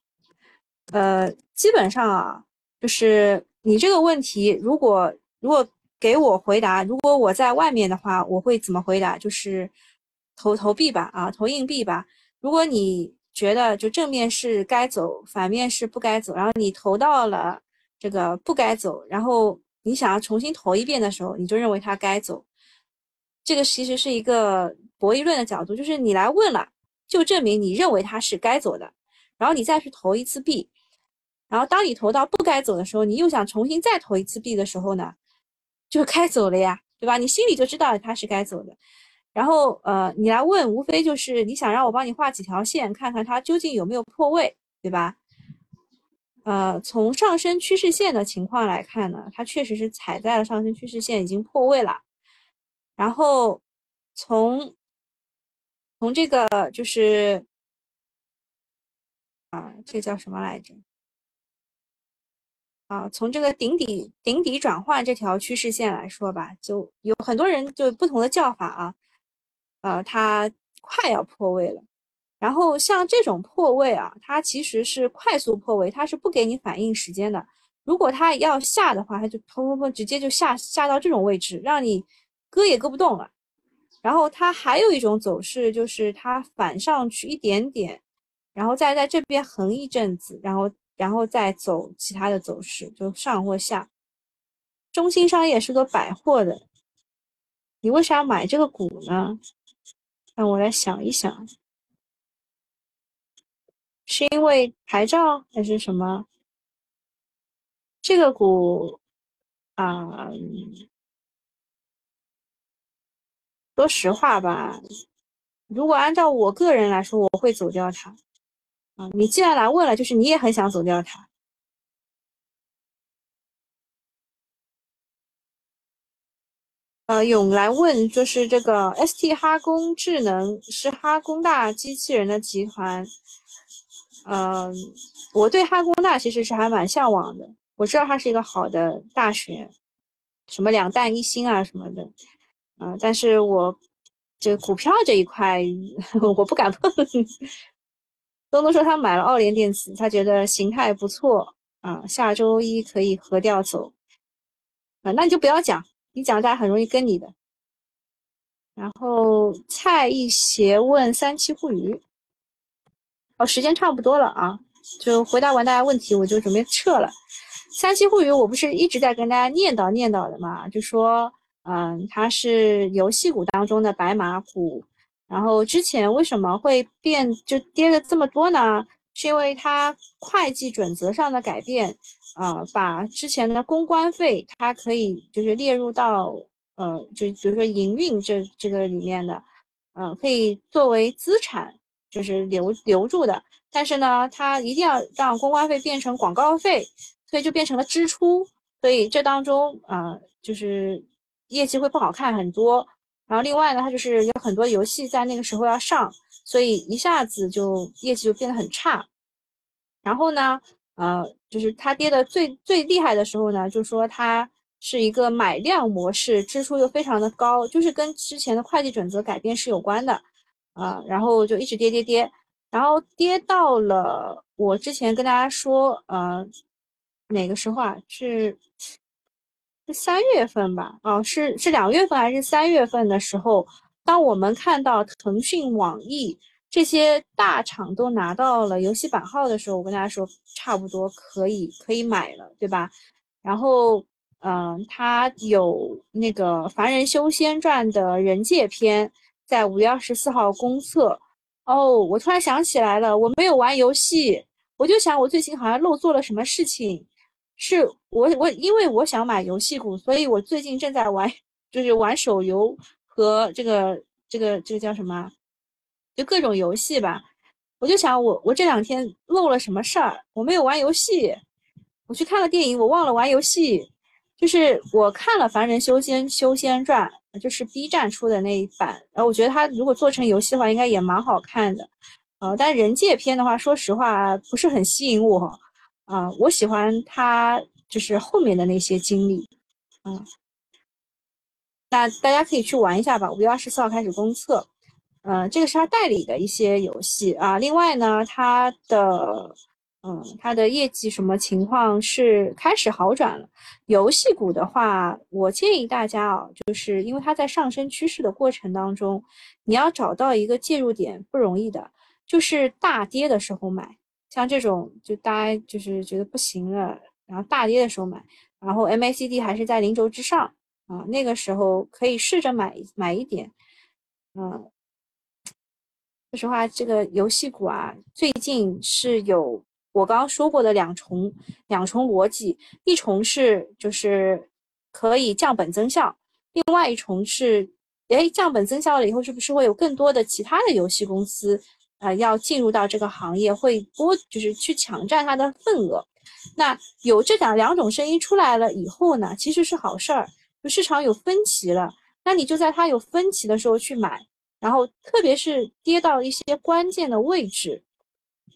呃，基本上啊，就是你这个问题，如果如果给我回答，如果我在外面的话，我会怎么回答？就是投投币吧，啊，投硬币吧。如果你。觉得就正面是该走，反面是不该走。然后你投到了这个不该走，然后你想要重新投一遍的时候，你就认为它该走。这个其实是一个博弈论的角度，就是你来问了，就证明你认为它是该走的。然后你再去投一次币，然后当你投到不该走的时候，你又想重新再投一次币的时候呢，就该走了呀，对吧？你心里就知道它是该走的。然后，呃，你来问，无非就是你想让我帮你画几条线，看看它究竟有没有破位，对吧？呃，从上升趋势线的情况来看呢，它确实是踩在了上升趋势线，已经破位了。然后，从从这个就是啊，这叫什么来着？啊，从这个顶底顶底转换这条趋势线来说吧，就有很多人就不同的叫法啊。呃，它快要破位了，然后像这种破位啊，它其实是快速破位，它是不给你反应时间的。如果它要下的话，它就砰砰砰直接就下下到这种位置，让你割也割不动了。然后它还有一种走势，就是它反上去一点点，然后再在这边横一阵子，然后然后再走其他的走势，就上或下。中心商业是个百货的，你为啥要买这个股呢？让我来想一想，是因为牌照还是什么？这个股啊，说实话吧，如果按照我个人来说，我会走掉它。啊，你既然来问了，就是你也很想走掉它。呃，勇来问，就是这个 ST 哈工智能是哈工大机器人的集团。嗯，我对哈工大其实是还蛮向往的，我知道它是一个好的大学，什么两弹一星啊什么的。嗯，但是我这股票这一块 [laughs] 我不敢碰。[laughs] 东东说他买了奥联电子，他觉得形态不错啊，下周一可以核调走。啊，那你就不要讲。你讲大家很容易跟你的，然后蔡一邪问三七互娱，哦，时间差不多了啊，就回答完大家问题，我就准备撤了。三七互娱，我不是一直在跟大家念叨念叨的嘛，就说，嗯，它是游戏股当中的白马股，然后之前为什么会变就跌了这么多呢？是因为它会计准则上的改变。啊，把之前的公关费，它可以就是列入到呃，就比如说营运这这个里面的，嗯，可以作为资产，就是留留住的。但是呢，它一定要让公关费变成广告费，所以就变成了支出。所以这当中啊，就是业绩会不好看很多然后另外呢，它就是有很多游戏在那个时候要上，所以一下子就业绩就变得很差。然后呢，呃，就是它跌的最最厉害的时候呢，就说它是一个买量模式，支出又非常的高，就是跟之前的会计准则改变是有关的，啊，然后就一直跌跌跌，然后跌到了我之前跟大家说，呃，哪个时候啊？是是三月份吧？哦，是是两月份还是三月份的时候？当我们看到腾讯、网易。这些大厂都拿到了游戏版号的时候，我跟大家说，差不多可以可以买了，对吧？然后，嗯，它有那个《凡人修仙传》的人界篇，在五月二十四号公测。哦，我突然想起来了，我没有玩游戏，我就想我最近好像漏做了什么事情，是我我因为我想买游戏股，所以我最近正在玩，就是玩手游和这个这个这个叫什么？就各种游戏吧，我就想我我这两天漏了什么事儿？我没有玩游戏，我去看了电影，我忘了玩游戏。就是我看了《凡人修仙修仙传》，就是 B 站出的那一版，然后我觉得它如果做成游戏的话，应该也蛮好看的。呃，但人界篇的话，说实话不是很吸引我。啊，我喜欢他就是后面的那些经历。嗯，那大家可以去玩一下吧。五月二十四号开始公测。嗯，这个是他代理的一些游戏啊。另外呢，他的嗯，他的业绩什么情况是开始好转了。游戏股的话，我建议大家啊，就是因为它在上升趋势的过程当中，你要找到一个介入点不容易的，就是大跌的时候买。像这种就大家就是觉得不行了，然后大跌的时候买，然后 MACD 还是在零轴之上啊，那个时候可以试着买买一点，嗯。说实话，这个游戏股啊，最近是有我刚刚说过的两重两重逻辑，一重是就是可以降本增效，另外一重是，哎，降本增效了以后，是不是会有更多的其他的游戏公司啊要进入到这个行业，会多就是去抢占它的份额？那有这两两种声音出来了以后呢，其实是好事儿，就市场有分歧了，那你就在它有分歧的时候去买。然后，特别是跌到一些关键的位置，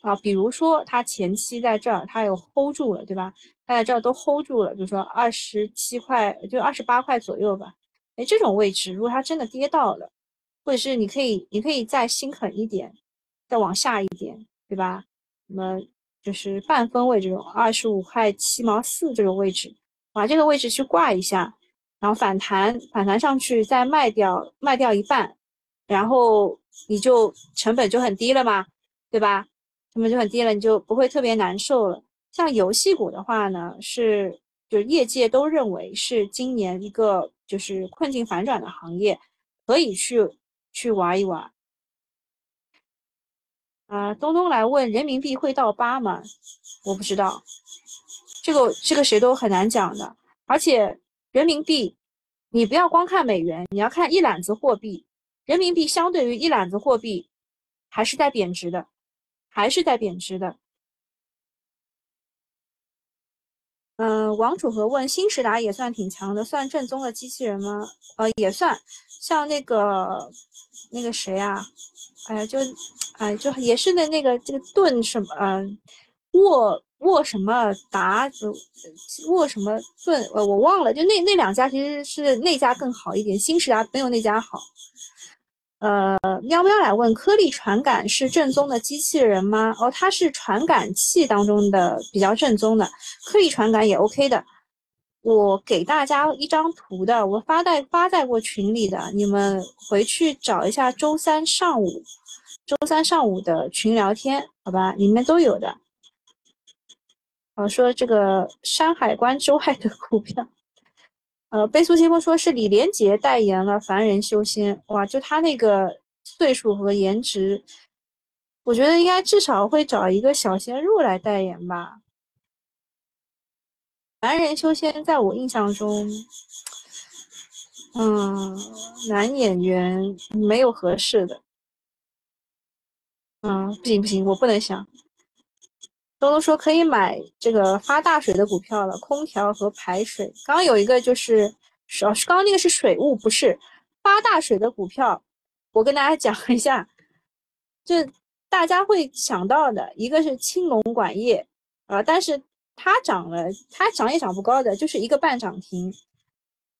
啊，比如说它前期在这儿，它有 hold 住了，对吧？它在这儿都 hold 住了，比如说二十七块，就二十八块左右吧。哎，这种位置，如果它真的跌到了，或者是你可以，你可以再心狠一点，再往下一点，对吧？那么就是半分位这种二十五块七毛四这种位置，把这个位置去挂一下，然后反弹，反弹上去再卖掉，卖掉一半。然后你就成本就很低了嘛，对吧？成本就很低了，你就不会特别难受了。像游戏股的话呢，是就是业界都认为是今年一个就是困境反转的行业，可以去去玩一玩。啊，东东来问人民币会到八吗？我不知道，这个这个谁都很难讲的。而且人民币，你不要光看美元，你要看一揽子货币。人民币相对于一揽子货币，还是在贬值的，还是在贬值的。嗯，王楚和问：新时达也算挺强的，算正宗的机器人吗？呃，也算。像那个那个谁啊？哎呀，就哎，就也是那那个这个盾什么，嗯，沃沃什么达，沃什么盾，呃，我忘了。就那那两家其实是那家更好一点，新时达没有那家好。呃，喵喵来问：颗粒传感是正宗的机器人吗？哦，它是传感器当中的比较正宗的，颗粒传感也 OK 的。我给大家一张图的，我发在发在过群里的，你们回去找一下周三上午，周三上午的群聊天，好吧，里面都有的。哦，说这个山海关之外的股票。呃，悲苏清风说是李连杰代言了《凡人修仙》，哇，就他那个岁数和颜值，我觉得应该至少会找一个小鲜肉来代言吧。《凡人修仙》在我印象中，嗯，男演员没有合适的。嗯，不行不行，我不能想。东东说可以买这个发大水的股票了，空调和排水。刚刚有一个就是，是刚刚那个是水务，不是发大水的股票，我跟大家讲一下，就大家会想到的一个是青龙管业啊，但是它涨了，它涨也涨不高的，就是一个半涨停。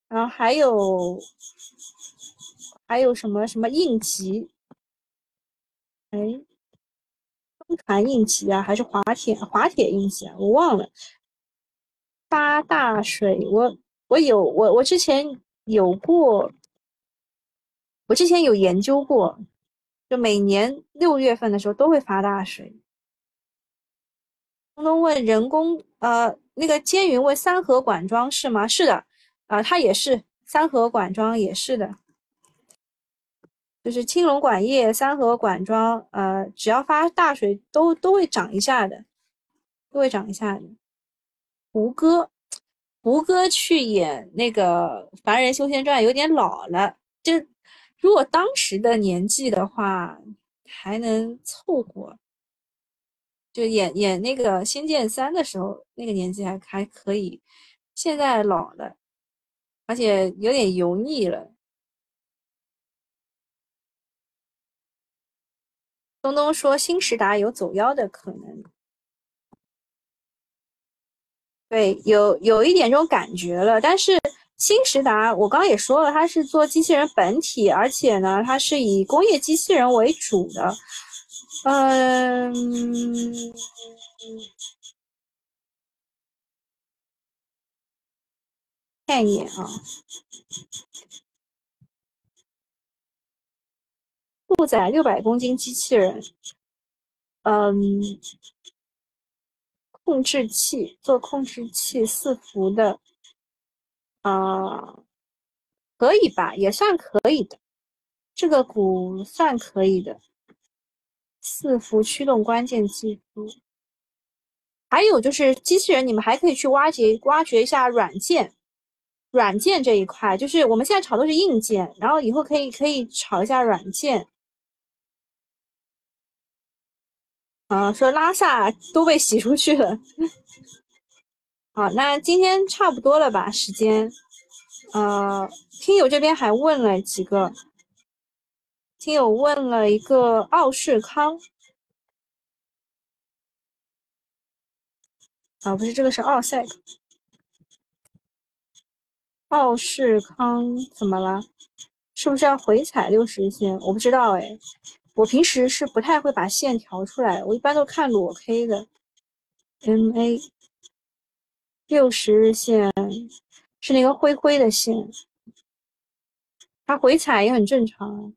然后还有还有什么什么应急，哎，船应急啊，还是滑铁滑铁应急啊？我忘了。发大水，我我有我我之前有过，我之前有研究过，就每年六月份的时候都会发大水。东东问人工呃，那个监云问三和管庄是吗？是的，啊，它也是三和管庄也是的，就是青龙管业、三和管庄，呃，只要发大水都都会涨一下的，都会涨一下的。胡歌，胡歌去演那个《凡人修仙传》有点老了，就如果当时的年纪的话，还能凑合。就演演那个《仙剑三》的时候，那个年纪还还可以。现在老了，而且有点油腻了。东东说新时达有走妖的可能。对，有有一点这种感觉了，但是新时达，我刚刚也说了，它是做机器人本体，而且呢，它是以工业机器人为主的。嗯，看一眼啊，负载六百公斤机器人，嗯。控制器做控制器四伏的，啊，可以吧？也算可以的，这个股算可以的。四伏驱动关键技术，还有就是机器人，你们还可以去挖掘挖掘一下软件，软件这一块，就是我们现在炒的是硬件，然后以后可以可以炒一下软件。啊，说拉萨都被洗出去了。[laughs] 好，那今天差不多了吧？时间，呃，听友这边还问了几个，听友问了一个奥士康，啊，不是这个是奥赛，奥士康怎么了？是不是要回踩六十一线？我不知道哎。我平时是不太会把线调出来，我一般都看裸 K 的。MA 六十日线是那个灰灰的线，它回踩也很正常。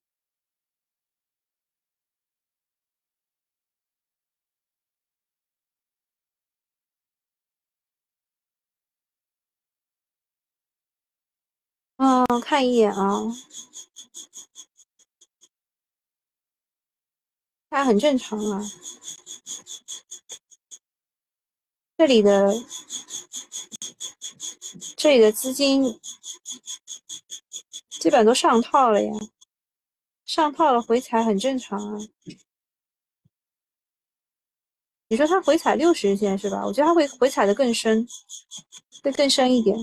嗯，看一眼啊。它很正常啊，这里的这里的资金基本都上套了呀，上套了回踩很正常啊。你说它回踩六十日线是吧？我觉得它会回踩的更深，会更深一点。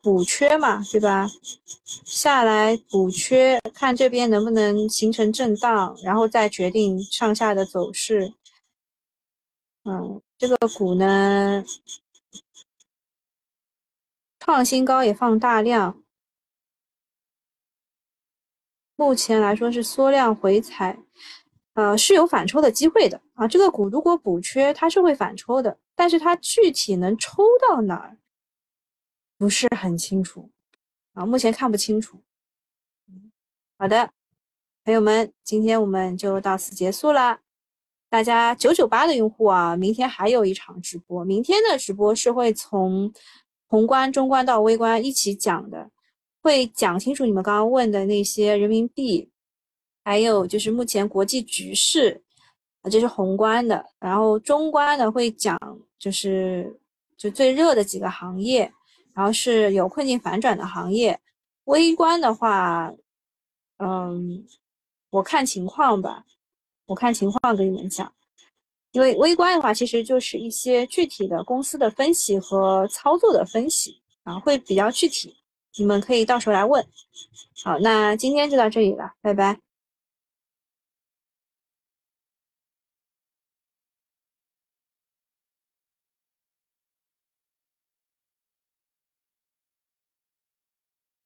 补缺嘛，对吧？下来补缺，看这边能不能形成震荡，然后再决定上下的走势。嗯，这个股呢，创新高也放大量，目前来说是缩量回踩，呃，是有反抽的机会的啊。这个股如果补缺，它是会反抽的，但是它具体能抽到哪儿？不是很清楚啊，目前看不清楚。好的，朋友们，今天我们就到此结束了。大家九九八的用户啊，明天还有一场直播。明天的直播是会从宏观、中观到微观一起讲的，会讲清楚你们刚刚问的那些人民币，还有就是目前国际局势啊，这是宏观的。然后中观的会讲就是就最热的几个行业。然后是有困境反转的行业，微观的话，嗯，我看情况吧，我看情况跟你们讲，因为微观的话其实就是一些具体的公司的分析和操作的分析啊，会比较具体，你们可以到时候来问。好，那今天就到这里了，拜拜。